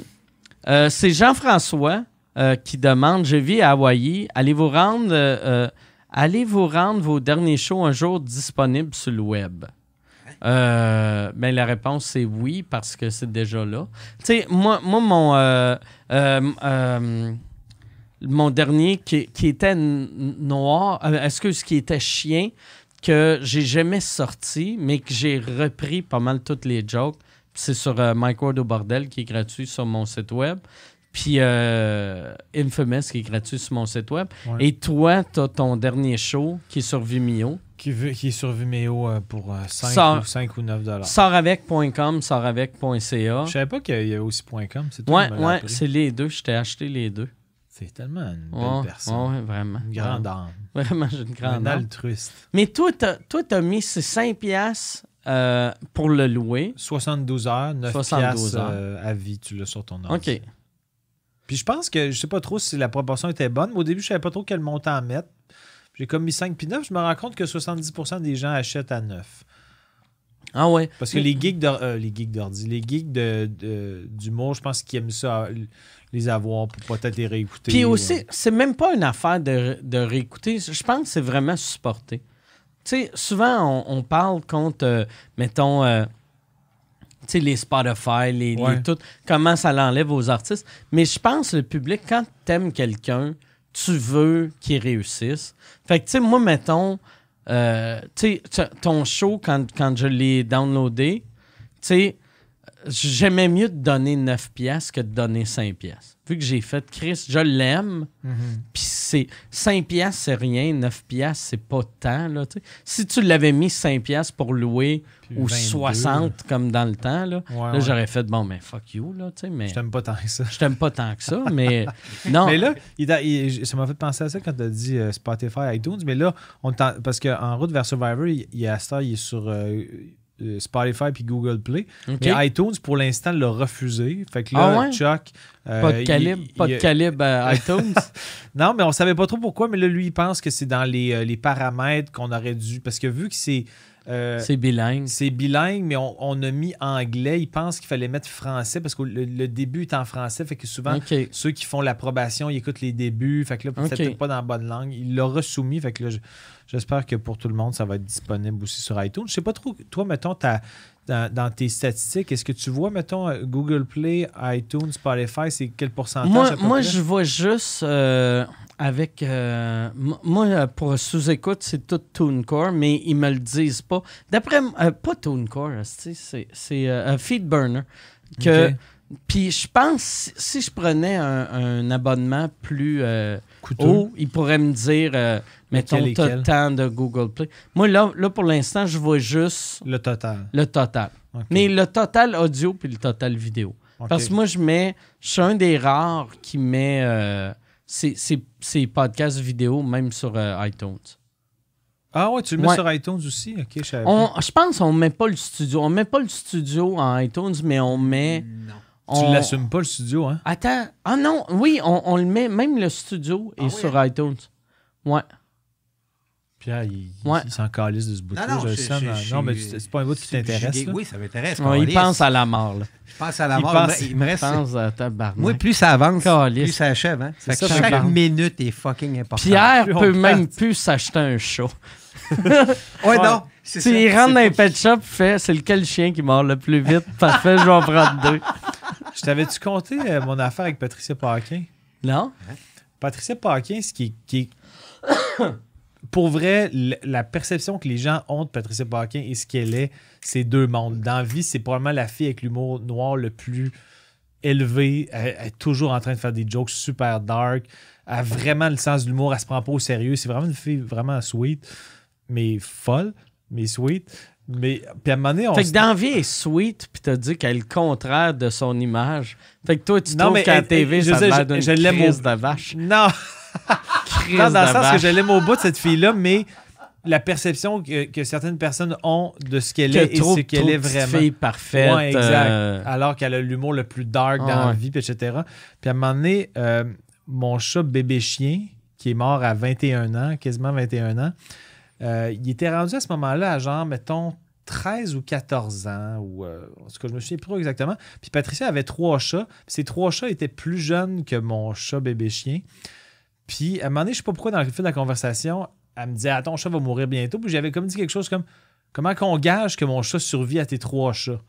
euh, c'est Jean-François euh, qui demande Je vis à Hawaï. Allez-vous rendre, euh, allez-vous rendre vos derniers shows un jour disponibles sur le web? Euh, ben, la réponse c'est oui parce que c'est déjà là. Tu sais, moi, euh, euh, mon dernier qui, était noir, euh, excuse, qui était chien, que j'ai jamais sorti, mais que j'ai repris pas mal toutes les jokes. C'est sur Mike Ward au bordel qui est gratuit sur mon site web. Puis euh, Infamous qui est gratuit sur mon site web. Ouais. Et toi, tu as ton dernier show qui est sur Vimeo. Qui, veut- qui est sur Vimeo euh, pour 5, Sort- ou, 5 ou 9 dollars. Sortavec.com, sortavec.ca. Je savais pas qu'il y avait aussi .com. C'est Ouais, c'est les deux. Je t'ai acheté les deux. C'est tellement une belle Ouais, personne. vraiment. Une grande âme. Vraiment, j'ai une grande Un âme. altruiste. Mais toi, toi, t'as mis ces 5 piastres euh, pour le louer. 72 heures, 9 72 piastres heures. euh, à vie, tu l'as sur ton ordi. OK. Puis je pense que, je sais pas trop si la proportion était bonne, mais au début, je savais pas trop quel montant mettre. J'ai comme mis 5 puis 9, je me rends compte que 70% des gens achètent à 9. Ah ouais. Parce que les geeks d'or- euh, les geeks d'ordi, les geeks de, de- d'humour, je pense qu'ils aiment ça, euh, les avoir pour peut-être les réécouter. Puis aussi, euh, c'est même pas une affaire de, de réécouter. Je pense que c'est vraiment supporter. Tu sais, souvent, on, on parle contre, euh, mettons, euh, les Spotify, les, les Ouais. tout, comment ça l'enlève aux artistes. Mais je pense, le public, quand t'aimes quelqu'un, tu veux qu'il réussisse. Fait que, tu sais, moi, mettons, euh, tu sais, t- ton show, quand, quand je l'ai downloadé, tu sais, j'aimais mieux te donner 9 pièces que de donner 5 pièces. Vu que j'ai fait Chris, je l'aime, mhm. puis c'est 5 pièces c'est rien, 9 pièces c'est pas tant là. Si tu l'avais mis 5 pièces pour louer Puis ou 22, 60 comme dans le temps là, Ouais, là ouais. j'aurais fait bon mais fuck you là, tu sais, mais Je t'aime pas tant que ça. je t'aime pas tant que ça, mais non. Mais là, il a- il- ça m'a fait penser à ça quand tu as dit euh, Spotify, iTunes. Mais là, on parce qu'en route vers Survivor, il, il, heure, il est sur euh, Spotify puis Google Play. OK. Mais iTunes, pour l'instant, l'a refusé. Fait que Ah là, ouais? Chuck. euh, pas de calibre, il- pas de calibre euh, iTunes? Non, mais on savait pas trop pourquoi. Mais là, lui, il pense que c'est dans les, euh, les paramètres qu'on aurait dû. Parce que vu que c'est. euh, c'est bilingue. c'est bilingue, mais on, on a mis anglais. Il pense qu'il fallait mettre français parce que le, le début est en français. Fait que souvent, ceux qui font l'approbation, ils écoutent les débuts. Fait que là, peut-être pas dans la bonne langue. Il l'aura soumis. Fait que là, je- j'espère que pour tout le monde, ça va être disponible aussi sur iTunes. Je sais pas trop, toi, mettons, ta- dans, dans tes statistiques, est-ce que tu vois, mettons, euh, Google Play, iTunes, Spotify, c'est quel pourcentage? Moi, moi je vois juste euh, avec. euh, moi, pour sous-écoute, c'est tout TuneCore, mais ils me le disent pas. D'après. euh, pas TuneCore, c'est c'est Feedburner. Que. Puis je pense, si- je prenais un, un abonnement plus euh, Coûteux. haut, il pourrait me dire, euh, mettons, Lequel et t'as quel? tant de Google Play. Moi, là, là, pour l'instant, je vois juste Le total. le total. Mais le total audio puis le total vidéo. Parce que moi, je mets, je suis un des rares qui met euh, podcasts vidéo même sur euh, iTunes. Ah ouais, tu le mets Ouais. sur iTunes aussi? Ok, je. On, je pense qu'on met pas le studio. On met pas le studio en iTunes, mais on met. Non. Tu on- l'assumes pas, le studio, hein? Attends. Ah non, oui, on, on le met. Même le studio est Ah oui, sur iTunes. Ouais. Pierre, il, Ouais. il s'en calisse de ce bout-là. Non, non, je le je- sens, je- non, mais c'est pas un bout qui t'intéresse. Oui, ça m'intéresse. Ouais, il pense à la mort. Là. Je pense à la Il mort. pense- Il me Il reste. pense à tabarnak. Moi, plus ça avance, plus ça achève. Hein? C'est Fait que ça, chaque tabarnak. minute est fucking importante. Pierre Plus peut même plus s'acheter un chat. Ouais, non. ça. il rentre dans les pet shop, fait c'est lequel chien qui mord le plus vite? Parfait, je vais en prendre deux. Je t'avais-tu conté euh, mon affaire avec Patricia Paquin? Non? Patricia Paquin, ce qui qui est- Pour vrai, la perception que les gens ont de Patricia Paquin et ce qu'elle est, c'est deux mondes. Dans la vie, c'est probablement la fille avec l'humour noir le plus élevé. Elle, elle est toujours en train de faire des jokes super dark. Elle a vraiment le sens de l'humour. Elle se prend pas au sérieux. C'est vraiment une fille vraiment sweet, mais folle, mais sweet. Mais puis à un moment donné, on Fait que se- dans la vie, elle est sweet, puis t'as dit qu'elle est le contraire de son image. Fait que toi, tu Non, trouves mais qu'à la TV, je ça a l'air d'une crise au- de vache. Non, Non, dans le sens que je l'aime au bout de cette fille-là, mais la perception que, que certaines personnes ont de ce qu'elle est Que et trop, ce qu'elle trop est vraiment. filles parfaites. Ouais, exact. euh, Alors qu'elle a l'humour le plus dark dans Ah la vie, etc. Puis à un moment donné, euh, mon chat bébé chien, qui est mort à 21 ans, quasiment 21 ans, euh, il était rendu à ce moment-là à genre, mettons, 13 ou 14 ans, ou euh, en tout cas, je me souviens plus trop exactement. Puis Patricia avait trois chats. Puis ces trois chats étaient plus jeunes que mon chat bébé chien. Puis à un moment donné, je sais pas pourquoi, dans le fil de la conversation, elle me disait Ah, ton chat va mourir bientôt. Puis j'avais comme dit quelque chose comme Comment qu'on gage que mon chat survit à tes trois chats?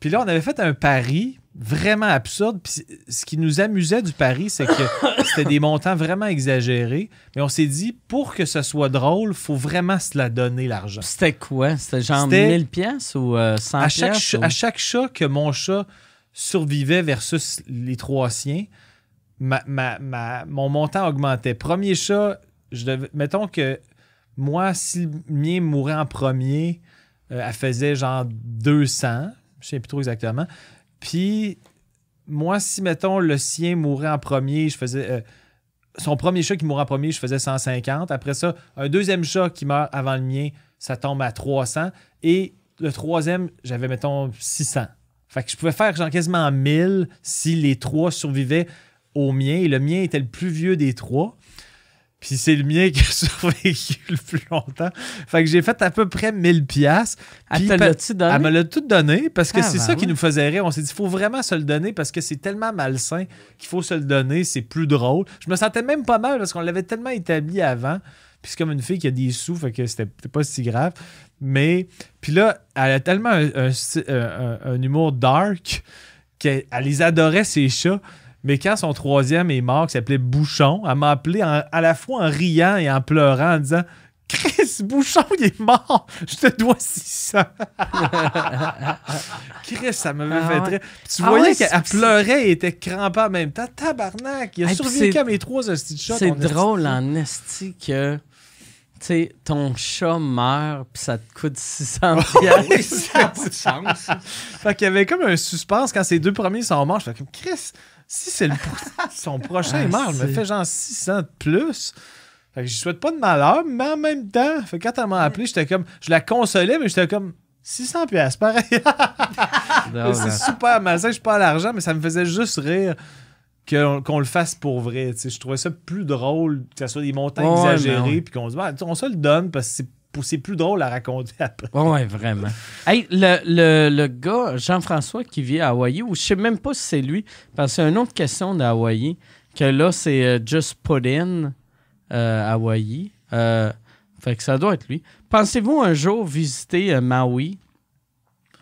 Puis là, on avait fait un pari vraiment absurde. Puis ce qui nous amusait du pari, c'est que c'était des montants vraiment exagérés. Mais on s'est dit Pour que ce soit drôle, faut vraiment se la donner, l'argent. C'était quoi? C'était genre C'était- 1000 pièces ou euh, 100 à chaque, ou- à chaque chat que mon chat survivait versus les trois siens, ma- mon montant augmentait. Premier chat, je devais- mettons que moi, si le mien mourait en premier, euh, elle faisait genre 200, je ne sais plus trop exactement. Puis moi, si, mettons, le sien mourait en premier, je faisais... euh, son premier chat qui mourait en premier, je faisais 150. Après ça, un deuxième chat qui meurt avant le mien, ça tombe à 300. Et le troisième, j'avais, mettons, 600. Fait que je pouvais faire genre quasiment 1000 si les trois survivaient au mien. Et le mien était le plus vieux des trois. Puis c'est le mien qui a survécu le plus longtemps. Fait que j'ai fait à peu près 1000 pièces. Elle te l'a-tu donné? Elle me l'a tout donné parce que Ah, c'est ben ça qui nous faisait rire. On s'est dit, il faut vraiment se le donner parce que c'est tellement malsain qu'il faut se le donner. C'est plus drôle. Je me sentais même pas mal parce qu'on l'avait tellement établi avant. Puis c'est comme une fille qui a des sous, fait que c'était pas si grave. Mais, puis là, elle a tellement un, un sti- un- un- un humour dark qu'elle elle les adorait, ses chats. Mais quand son troisième est mort, qui s'appelait Bouchon, elle m'a appelé en- à la fois en riant et en pleurant, en disant Chris, Bouchon, il est mort, je te dois 600. Chris, ça m'avait Ah fait très. Tu Ah voyais ouais, qu'elle pleurait et était crampée en même temps. Tabarnak, il a Hey, survécu à mes trois hosties de chats. C'est drôle en esti que tu sais, ton chat meurt puis ça te coûte 600 pièces. ça n'a pas de sens. Fait qu'il y avait comme un suspense quand ces deux premiers sont morts. Je fais comme Chris, si c'est le son prochain Ah, je me fais genre 600 de plus. Fait que je souhaite pas de malheur, mais en même temps, fait que quand elle m'a appelé, j'étais comme, je la consolais, mais j'étais comme 600 pièces, pareil. C'est super malsain, je suis pas à l'argent, mais ça me faisait juste rire qu'on qu'on le fasse pour vrai. Je trouvais ça plus drôle que ce soit des montants exagérés, puis qu'on se dit, Ah, on se le donne parce que c'est c'est plus drôle à raconter après. Ouais, vraiment. Hey, le, le, le gars, Jean-François, qui vit à Hawaï, ou je sais même pas si c'est lui, parce que c'est une autre question d'Hawaï, que là, c'est euh, Just Put In euh, Hawaï. Euh, fait que ça doit être lui. Pensez-vous un jour visiter Maui?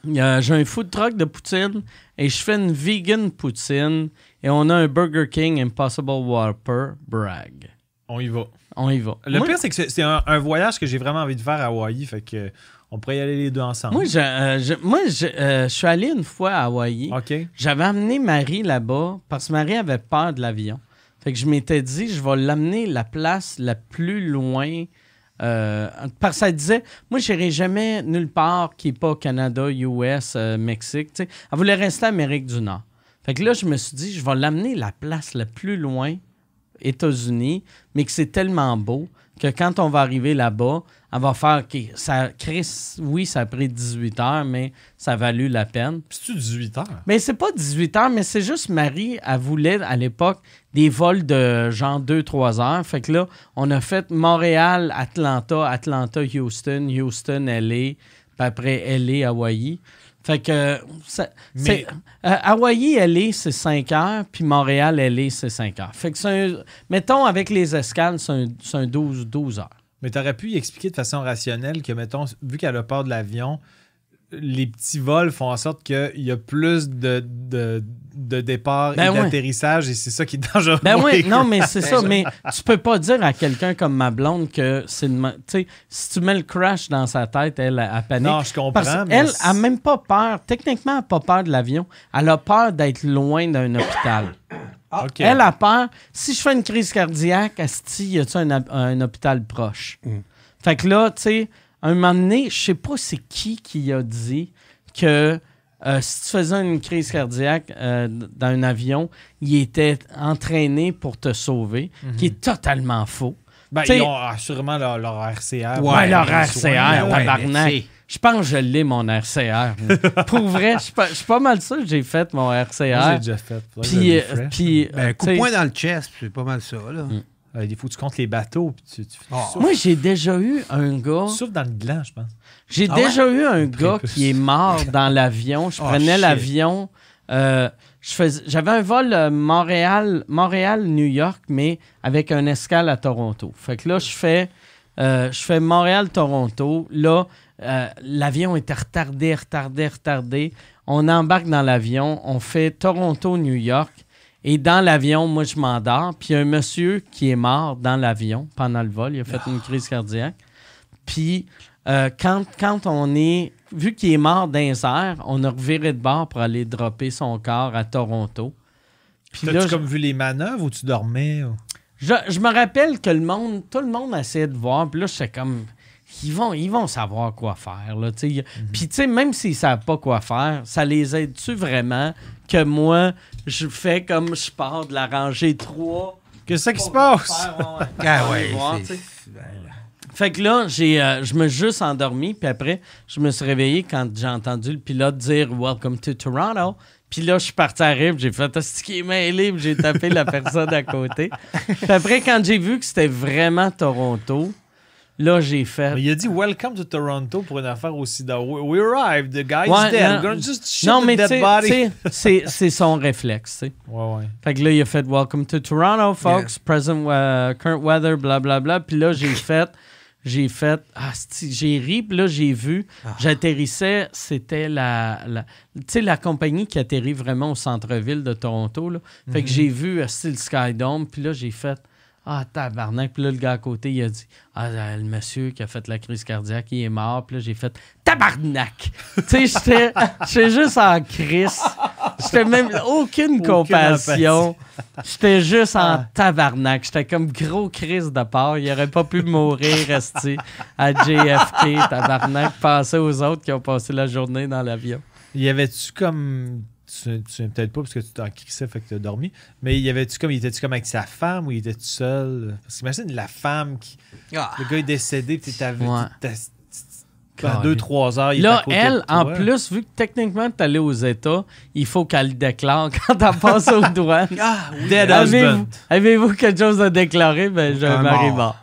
J'ai un food truck de poutine et je fais une vegan poutine et on a un Burger King Impossible Whopper brag. On y va. On y va. Le Moi- pire, c'est que c'est- un, un voyage que j'ai vraiment envie de faire à Hawaï. Fait que On pourrait y aller les deux ensemble. Moi, je, euh, je- moi, je, euh, je suis allé une fois à Hawaï. J'avais amené Marie là-bas parce que Marie avait peur de l'avion. Fait que je m'étais dit, je vais l'amener la place la plus loin. euh, parce qu'elle disait, moi, je n'irai jamais nulle part qui n'est pas Canada, US, Mexique. Elle voulait rester Amérique du Nord. Fait que là, je me suis dit, je vais l'amener la place la plus loin, États-Unis, mais que c'est tellement beau que quand on va arriver là-bas, elle va faire, OK, ça, Chris, oui, ça a pris 18 heures, mais ça a valu la peine. C'est-tu 18 heures? Mais c'est pas 18 heures, mais c'est juste Marie, elle voulait à l'époque des vols de genre 2-3 heures. Fait que là, on a fait Montréal, Atlanta, Atlanta, Houston, Houston, LA, puis après LA, Hawaï. Fait que ça- Mais- euh, Hawaï, LA, c'est 5 heures, puis Montréal, LA, c'est 5 heures. Fait que c'est un, mettons, avec les escales, c'est un, c'est un 12, 12 heures. Mais t'aurais pu y expliquer de façon rationnelle que, mettons, vu qu'elle a peur de l'avion, les petits vols font en sorte qu'il y a plus de, de, de départ Ben et ouais. d'atterrissage et c'est ça qui est dangereux. Ben oui, non, mais c'est ça. Mais tu peux pas dire à quelqu'un comme ma blonde que c'est une. ma- Tu sais, si tu mets le crash dans sa tête, elle, elle panique. Non, je comprends. Parce mais qu'elle c'est- a même pas peur. Techniquement, elle n'a pas peur de l'avion. Elle a peur d'être loin d'un hôpital. OK. Elle a peur. Si je fais une crise cardiaque, Asti, y a-tu un, un hôpital proche? Fait que là, tu sais, un moment donné, je sais pas c'est qui qui a dit que euh, si tu faisais une crise cardiaque euh, dans un avion, il était entraîné pour te sauver, qui est totalement faux. Ben, T'sais- ils ont assurément leur, leur RCR. Ouais, leur RCR, ouais, tabarnak. sais. Je pense que je l'ai, mon RCR. Pour vrai, je suis pas- je suis pas mal sûr que j'ai fait mon Moi, RCR. j'ai déjà fait. Puis, le euh, Ben, coup de poing dans le chest, c'est pas mal ça, là. Euh, il faut que tu comptes les bateaux. Puis tu, tu, tu Oh. souffles. moi, j'ai déjà eu un gars. Tu souffles dans le gland, je pense. J'ai Ah déjà eu un gars prépuce. qui est mort dans l'avion. Je Oh, prenais l'avion. euh, je faisais- J'avais un vol euh, Montréal, Montréal-New York, mais avec un escale à Toronto. Fait que là, je fais, euh, je fais Montréal-Toronto. Là, euh, l'avion était retardé, retardé, retardé. On embarque dans l'avion. On fait Toronto-New York. Et dans l'avion, moi, je m'endors. Puis il y a un monsieur qui est mort dans l'avion pendant le vol. Il a fait une crise cardiaque. Puis euh, quand, quand on est. Vu qu'il est mort airs, on a reviré de bord pour aller dropper son corps à Toronto. Puis T'as-tu je, comme vu les manœuvres ou tu dormais? ou- je- je me rappelle que le monde, tout le monde essayait de voir. Puis là, j'étais comme. Ils vont, ils vont savoir quoi faire. Là, sais. Puis, tu sais, même s'ils ne savent pas quoi faire, ça les aide-tu vraiment que moi, je fais comme je pars de la rangée 3 Qu'est-ce qui se passe? Ah ouais, voir, sais. Fait que là, j'ai, euh, je me suis juste endormi, puis après, je me suis réveillé quand j'ai entendu le pilote dire Welcome to Toronto. Puis là, je suis parti à rire, j'ai fait ce qui est mêlé, j'ai tapé la personne à côté. Puis après, quand j'ai vu que c'était vraiment Toronto, là, j'ai fait. Mais il a dit Welcome to Toronto pour une affaire aussi. dans- We, arrived, the guy's Ouais, dead. We're gonna just shit non, the mais dead body. c'est, c'est son réflexe, tu sais. Ouais, ouais. Fait que là, il a fait Welcome to Toronto, folks. Present uh, current weather, blablabla. Bla, bla. Puis là, j'ai fait. J'ai fait. Ah, j'ai ri, puis là, j'ai vu. J'atterrissais. C'était la. la tu sais, la compagnie qui atterrit vraiment au centre-ville de Toronto. Là. Fait que j'ai vu euh, style Skydome, puis là, j'ai fait. Ah, tabarnak. Puis là, le gars à côté, il a dit Ah, euh, le monsieur qui a fait la crise cardiaque, il est mort. Puis là, j'ai fait Tabarnak. tu sais, j'étais j'étais juste en crise. J'étais même aucune compassion. J'étais juste en tabarnak. J'étais comme gros crise de part. Il aurait pas pu mourir, rester à JFK, tabarnak, passer aux autres qui ont passé la journée dans l'avion. Y avait-tu comme. Tu tu sais peut-être pas parce que tu t'en crissais, fait que t'as dormi. Mais y avait-tu comme. Il était-tu comme avec sa femme ou il était tout seul? Parce qu'imagine la femme qui. Ah. Le gars est décédé, puis t'avais. Ouais. Pendant deux, trois heures, il est à Là, côté elle, de en plus, vu que techniquement, tu allé aux États, il faut qu'elle le déclare quand elle passe aux douanes. Ah oui. Dead Avez-vous husband. avez-vous quelque chose à déclarer? Ben, Un mari mort.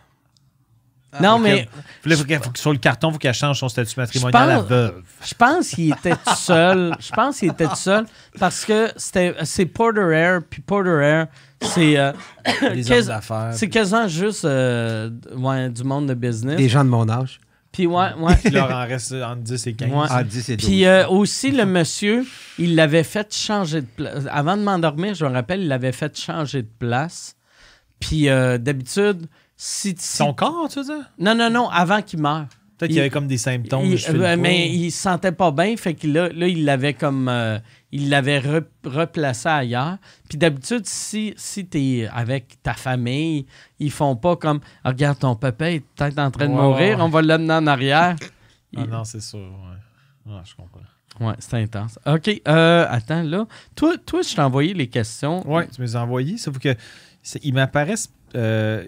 Ah, non, mais là, faut faut sur le carton, il faut qu'elle change son statut matrimonial Je à pense- veuve. Je pense qu'il était tout seul. Je pense qu'il était tout seul parce que c'était c'est Porter Air, puis Porter Air, c'est euh, c'est quasiment juste euh, ouais, du monde de business. Des gens de mon âge. Puis ouais, ouais. Il en reste entre 10 et 15. Ouais. Ah, 10 et 12. Puis euh, aussi, le monsieur, il l'avait fait changer de place. Avant de m'endormir, je me rappelle, il l'avait fait changer de place. Puis euh, d'habitude, si, si- Son corps, tu veux dire? Non, non, non, avant qu'il meure. Peut-être qu'il y avait comme des symptômes. Il- je file euh, pas. mais il se sentait pas bien, fait que là, là il l'avait comme. euh, il l'avait re- replacé ailleurs. Puis d'habitude, si, si tu es avec ta famille, ils font pas comme Ah, Regarde, ton papa est peut-être en train de mourir, on va l'amener en arrière. Ah non, c'est sûr. Ouais. Ouais, je comprends. Ouais, c'est intense. OK, euh, attends, là. Toi, toi je t'ai envoyé les questions. Ouais, tu me les as envoyés, sauf que ils m'apparaissent euh,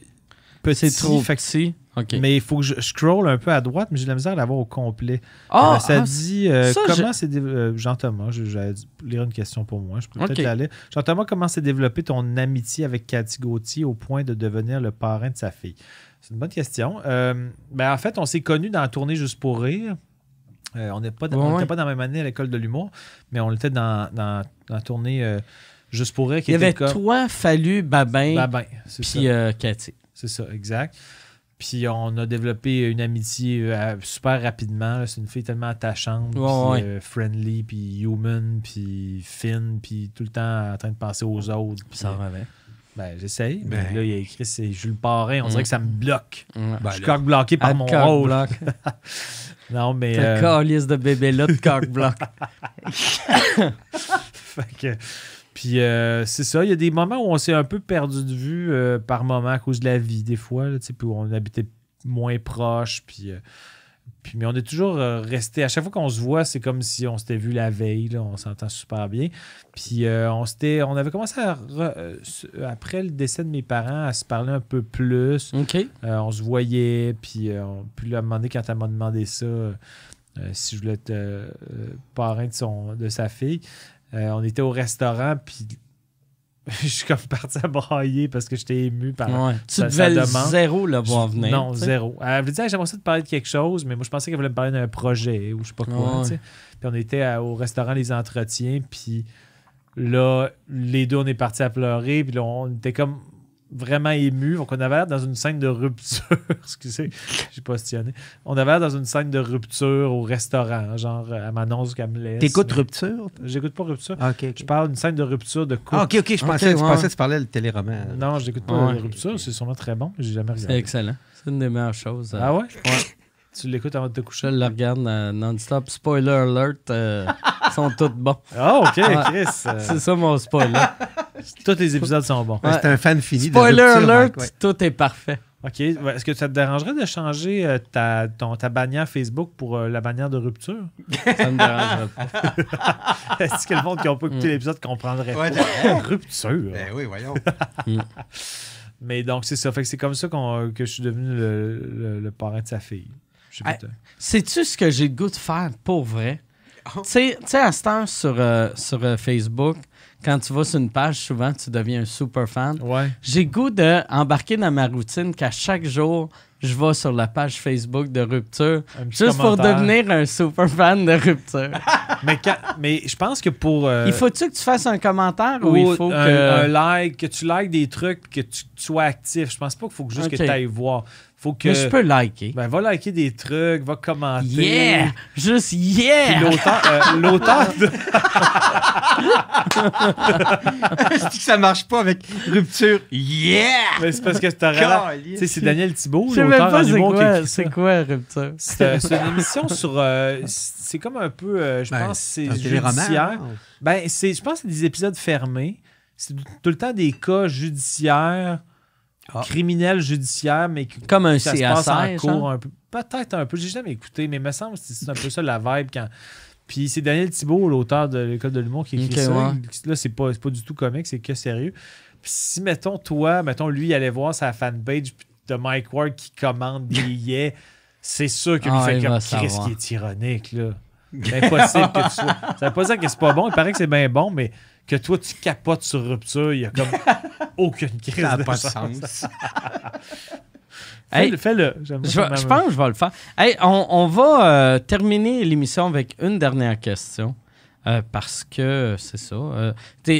trop fait que- petit. OK. Mais il faut que je scroll un peu à droite, mais j'ai de la misère à l'avoir au complet. Ah, Euh, ça ah, dit euh, ça, comment c'est euh, Jean-Thomas, je- j'allais di- lire une question pour moi, je peux peut-être lire. Jean-Thomas, comment s'est développé ton amitié avec Cathy Gauthier au point de devenir le parrain de sa fille? C'est une bonne question. Euh, ben, en fait, on s'est connus dans la tournée Juste pour rire. Euh, on n'était pas, dans- Ouais, on ouais. n'était pas dans la même année à l'école de l'humour, mais on était dans, dans, dans la tournée Juste pour rire qui il y avait comme... toi, Fallu, Babin, ça. puis Cathy. C'est ça, exact. Puis on a développé une amitié euh, super rapidement. C'est une fille tellement attachante, puis, Ouais, euh, friendly, puis human, puis fine, puis tout le temps en train de penser aux autres. Puis ça revient. ben, j'essaye. Mais Ben. là, il a écrit c'est Jules Parrain. On Mm. dirait que ça me bloque. Ben, je suis là, coq bloqué par À mon cock rôle. block. Non, mais. T'as euh, calice de bébé là de cock block. Fait que- puis euh, c'est ça, il y a des moments où on s'est un peu perdu de vue euh, par moment à cause de la vie, des fois, là, puis où on habitait moins proche, puis, euh, puis mais on est toujours resté, à chaque fois qu'on se voit, c'est comme si on s'était vu la veille, là, on s'entend super bien. Puis on, s'était, on avait commencé à, re- après le décès de mes parents, à se parler un peu plus. On se voyait, puis, on- puis là, à un moment donné, quand elle m'a demandé ça, si je voulais être parrain de, son, de sa fille, euh, on était au restaurant, puis je suis comme parti à brailler parce que j'étais ému par Ouais. Tu devais ça le demande. zéro le voir venir. Non, tu zéro. Elle voulait dire, j'aimerais ça te parler de quelque chose, mais moi, je pensais qu'elle voulait me parler d'un projet ou je sais pas quoi. Tu. Puis on était à- au restaurant Les Entretiens, puis là, les deux, on est partis à pleurer, puis là, on était comme vraiment émus. Donc, on avait l'air dans une scène de rupture. Excusez, j'ai positionné. On avait l'air dans une scène de rupture au restaurant, genre, elle m'annonce qu'elle me laisse. T'écoutes Rupture? J'écoute pas rupture. Ah, ok, ok. Je parle d'une scène de rupture de couple. Ah, ok, ok, je pensais, Ok, je ouais. pensais que tu parlais le téléroman. Non, je n'écoute pas Ouais. de rupture. C'est sûrement très bon, mais j'ai jamais C'est regardé. excellent. C'est une des meilleures choses. euh, Ah ouais? Tu l'écoutes avant de te Je coucher? le regarde euh, non-stop. Spoiler alert, euh, ils sont tous bons. Ah, ok, Ouais. Chris. euh, C'est ça mon spoiler. tous les épisodes sont bons. Ouais, C'est un fan fini Spoiler de Rupture, alert, Mike, ouais. tout est parfait. OK. Est-ce que ça te dérangerait de changer euh, ta, ton, ta bannière Facebook pour euh, la bannière de rupture? Ça me dérange pas. Est-ce que le monde qui n'a pas écouté Mm. l'épisode comprendrait Ouais, pas? rupture. Ben oui, voyons. Mais donc, c'est ça. Fait que c'est comme ça qu'on- que je suis devenu le, le- le parrain de sa fille. Je sais pas, toi. Sais-tu ce que j'ai le goût de faire pour vrai? Oh. Tu sais, tu sais, à cette heure sur, euh, sur euh, Facebook, quand tu vas sur une page, souvent, tu deviens un super fan. Ouais. J'ai le goût d'embarquer dans ma routine qu'à chaque jour, je vais sur la page Facebook de Rupture, juste pour devenir un super fan de Rupture. Mais, quand- mais je pense que pour. euh, il faut-tu que tu fasses un commentaire ou, ou il faut un, que... un like, que tu likes des trucs que tu, tu sois actif. Je pense pas qu'il faut que juste que tu ailles voir. Faut que. Mais je peux liker. Ben, va liker des trucs, va commenter. Yeah! Juste Puis yeah! l'auteur, euh, de- Je dis que ça marche pas avec Rupture. Yeah! Mais c'est parce que c'est. Tu sais, c'est Daniel Thibault, l'auteur c'est quoi, c'est quoi Rupture? C'est euh, une émission sur. euh, c'est comme un peu. euh, je Ben, pense que c'est judiciaire. Ben, c'est, je pense que c'est des épisodes fermés. C'est tout le temps des cas judiciaires, Ah. criminels judiciaires, mais que Comme un ça se passe en cours genre? un peu. Peut-être un peu. J'ai jamais écouté, mais il me semble que c'est un peu ça la vibe quand. Puis c'est Daniel Thibault, l'auteur de l'école de l'humour, qui écrit Ok, ça. ouais. Là, c'est pas, c'est pas du tout comique, c'est que sérieux. Puis si, mettons, toi, mettons, lui, il allait voir sa fanpage de Mike Ward qui commande des yeux, c'est sûr que lui Ah, fait comme Chris qui est ironique, là. C'est impossible que tu sois. Ça veut pas dire que c'est pas bon, il paraît que c'est bien bon, mais que toi, tu capotes sur rupture, il y a comme aucune crise Ça n'a pas de sens. Hey, Fais-le. J'aime Je, pense que je vais le faire. Hey, on, on va euh, terminer l'émission avec une dernière question. euh, parce que c'est ça. euh,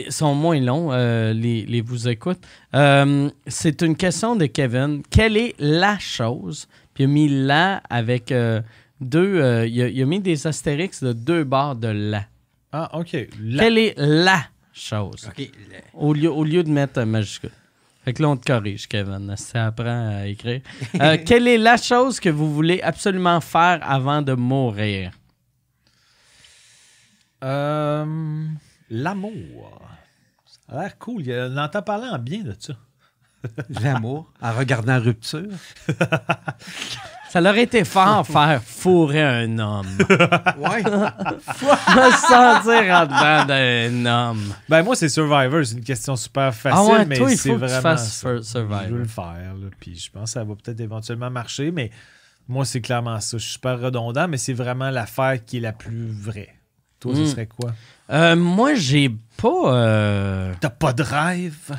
sont moins longs, euh, les, les vous écoute. Euh, c'est une question de Kevin. Quelle est la chose? Puis il a mis la avec deux. il, a, il a mis des astérix de deux barres de la. Ah, OK. La- Quelle est la chose? OK. Au lieu, au lieu de mettre majuscule. Fait que là, on te corrige, Kevin. Si apprends à écrire. Euh, quelle est la chose que vous voulez absolument faire avant de mourir? Euh, L'amour. Ça a l'air cool. On entend parler en bien de ça. L'amour, en regardant Rupture. Ça leur été fort faire fourrer un homme. Ouais. Me sentir en dedans d'un homme. Ben moi, c'est Survivor. C'est une question super facile, Ah ouais, mais toi, il c'est faut que tu vraiment fasses ça. Sur- Survivor. Je veux le faire, là, puis je pense que ça va peut-être éventuellement marcher, mais moi, c'est clairement ça. Je suis super redondant, mais c'est vraiment l'affaire qui est la plus vraie. Toi, Mm. ce serait quoi? Euh, moi, j'ai pas. euh, T'as pas de rêve?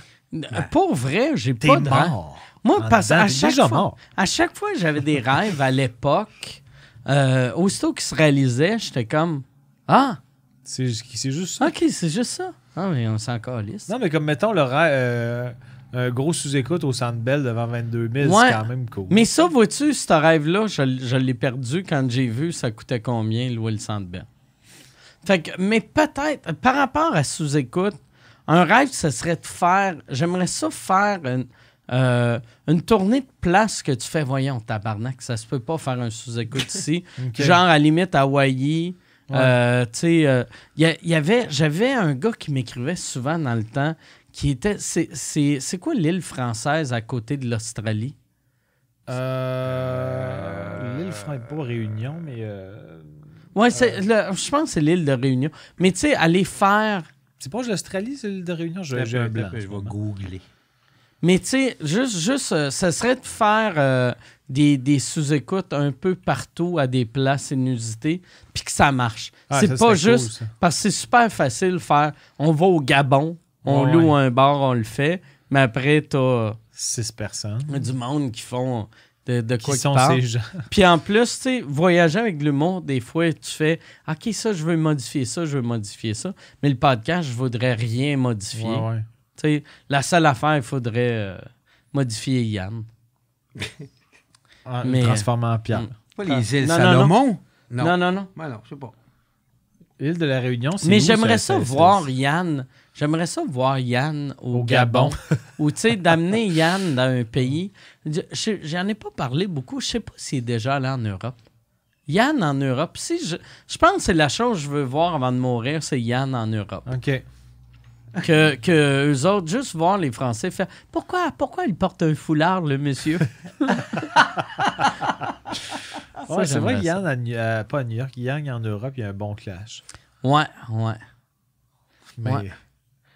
Pour vrai, j'ai T'es pas de rêve. mort. Moi, En parce à chaque, déjà fois, mort. à chaque fois j'avais des rêves à l'époque, euh, aussitôt qu'ils se réalisaient, j'étais comme Ah, C'est c'est juste ça. ok, c'est juste ça. Ah, mais on s'en calisse. Non, mais comme mettons le rêve, euh, un gros sous-écoute au Centre Bell devant 22 000, Ouais. c'est quand même cool. Mais ça, vois-tu, ce rêve-là, je, je l'ai perdu quand j'ai vu ça coûtait combien louer le centre Bell. Fait que, mais peut-être, par rapport à sous-écoute, un rêve, ce serait de faire. J'aimerais ça faire une, euh, une tournée de place que tu fais, voyons, tabarnak, ça se peut pas faire un sous-écoute ici. Genre à la limite Hawaï. Ouais. Euh, tu sais, euh, il y, a- il y avait, j'avais un gars qui m'écrivait souvent dans le temps qui était. C'est, c'est, c'est quoi l'île française à côté de l'Australie? Euh, L'île ferait pas Réunion, mais. euh, Ouais, je pense que c'est l'île de Réunion. Mais tu sais, aller faire. C'est de l'Australie, c'est l'île de Réunion? J'ai j'ai un blanc. Je vais googler. Mais tu sais, juste, juste euh, ça serait de faire euh, des, des sous-écoutes un peu partout à des places inusitées, puis que ça marche. Ah, c'est ça pas serait juste. cool, ça. Parce que c'est super facile de faire. On va au Gabon, on Ouais, loue ouais. un bar, on le fait. Mais après, t'as Six personnes. du monde qui font de, de Qui quoi qu'ils sont parlent. ces gens? Puis en plus, tu sais, voyager avec l'humour, des fois, tu fais OK, ça, je veux modifier ça, je veux modifier ça. Mais le podcast, je voudrais rien modifier. Ouais, ouais. La seule affaire, il faudrait euh, modifier Yann. En, Mais- transformé en pierre. Mm. Pas les îles Non, non, Salomon? Non, non, non. Ouais, non, je sais pas. Île de la Réunion, c'est Mais où, j'aimerais ça, voir Yann. J'aimerais ça voir Yann au, Au Gabon. Ou tu sais, d'amener Yann dans un pays. Je- je- J'en ai pas parlé beaucoup. Je sais pas s'il est déjà allé en Europe. Yann en Europe. Si je, je pense que c'est la chose que je veux voir avant de mourir, c'est Yann en Europe. OK. Que, que eux autres, juste voir les Français faire Pourquoi, pourquoi il porte un foulard, le monsieur? Ça, Ouais, c'est vrai New- euh, pas à New York, Yann en Europe, il y a un bon clash. Ouais, ouais. Mais Ouais. je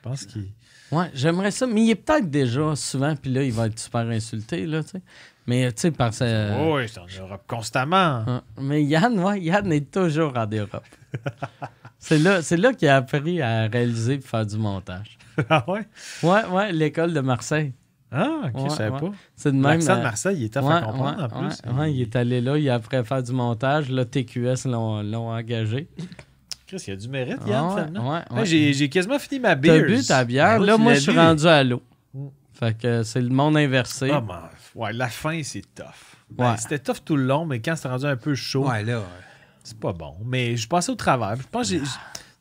pense qu'il. Ouais, j'aimerais ça. Mais il est peut-être déjà souvent, puis là, il va être super insulté, là, tu sais. Mais, tu sais, parce que. Oh, oui, c'est en Europe constamment. Mais Yann, ouais, Yann est toujours en Europe. c'est là, c'est là qu'il a appris à réaliser et faire du montage. ah ouais? Ouais, ouais, l'école de Marseille. Ah, ok, Ouais, je savais ouais. pas. C'est de même. L'accent de euh, Marseille, il est tough ouais, à comprendre en ouais, plus. ouais, ouais, il est allé là, il a appris à faire du montage. Là, TQS l'ont l'ont engagé. Chris, il y a du mérite, Ah, Yann, ouais, finalement. ouais, Ouais, ouais. J'ai j'ai quasiment fini ma T'as bière. bu ta bière? Ouais, là, moi, je suis rendu à l'eau. Mm. Fait que c'est le monde inversé. Ah, man. Ouais, la fin, c'est tough. Ben, Ouais. C'était tough tout le long, mais quand c'est rendu un peu chaud, Ouais, là. C'est pas bon. Mais je passais au travers. Je pense que. Tu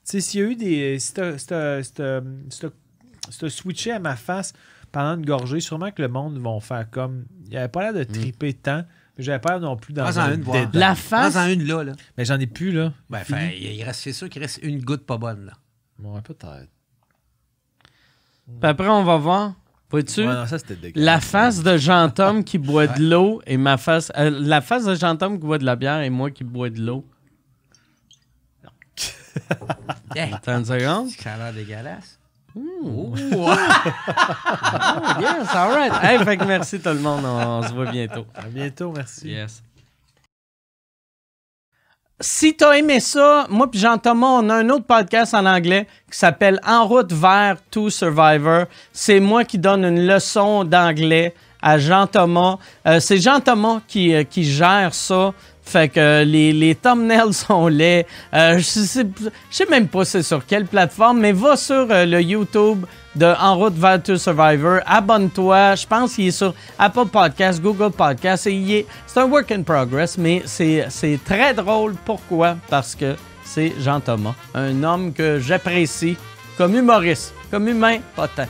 sais, s'il y a eu des. Si t'as- si t'as- si t'as- si t'as- si t'as switché à ma face pendant une gorgée, sûrement que le monde vont faire comme. Il avait pas l'air de triper tant, mais j'avais peur non plus dans une, voir. dédain. La face? Prends-en une là, là. Mais j'en ai plus, là. Ben, il reste, c'est sûr qu'il reste une goutte pas bonne, là. Ouais, peut-être. Puis après, on va voir. Vois-tu? Ouais, non, ça, c'était dégueulasse. La face de Jean-Tom qui boit de l'eau et ma face. euh, la face de Jean-Tom qui boit de la bière et moi qui bois de l'eau. Attends une seconde? ça a l'air dégueulasse. Oh, yes, all right. Hey, fait que merci tout le monde. On, on se voit bientôt. À bientôt, merci. Yes. Si t'as aimé ça, moi puis Jean-Thomas, on a un autre podcast en anglais qui s'appelle En route vers To Survivor. C'est moi qui donne une leçon d'anglais à Jean-Thomas. Euh, c'est Jean-Thomas qui, euh, qui gère ça. Fait que euh, les, les thumbnails sont laids. Euh, je sais, sais même pas c'est sur quelle plateforme, mais va sur euh, le YouTube de En route vers To Survivor. Abonne-toi. Je pense qu'il est sur Apple Podcast, Google Podcast. C'est un work in progress, mais c'est, très drôle. Pourquoi? Parce que c'est Jean-Thomas, un homme que j'apprécie comme humoriste, comme humain, pas tant.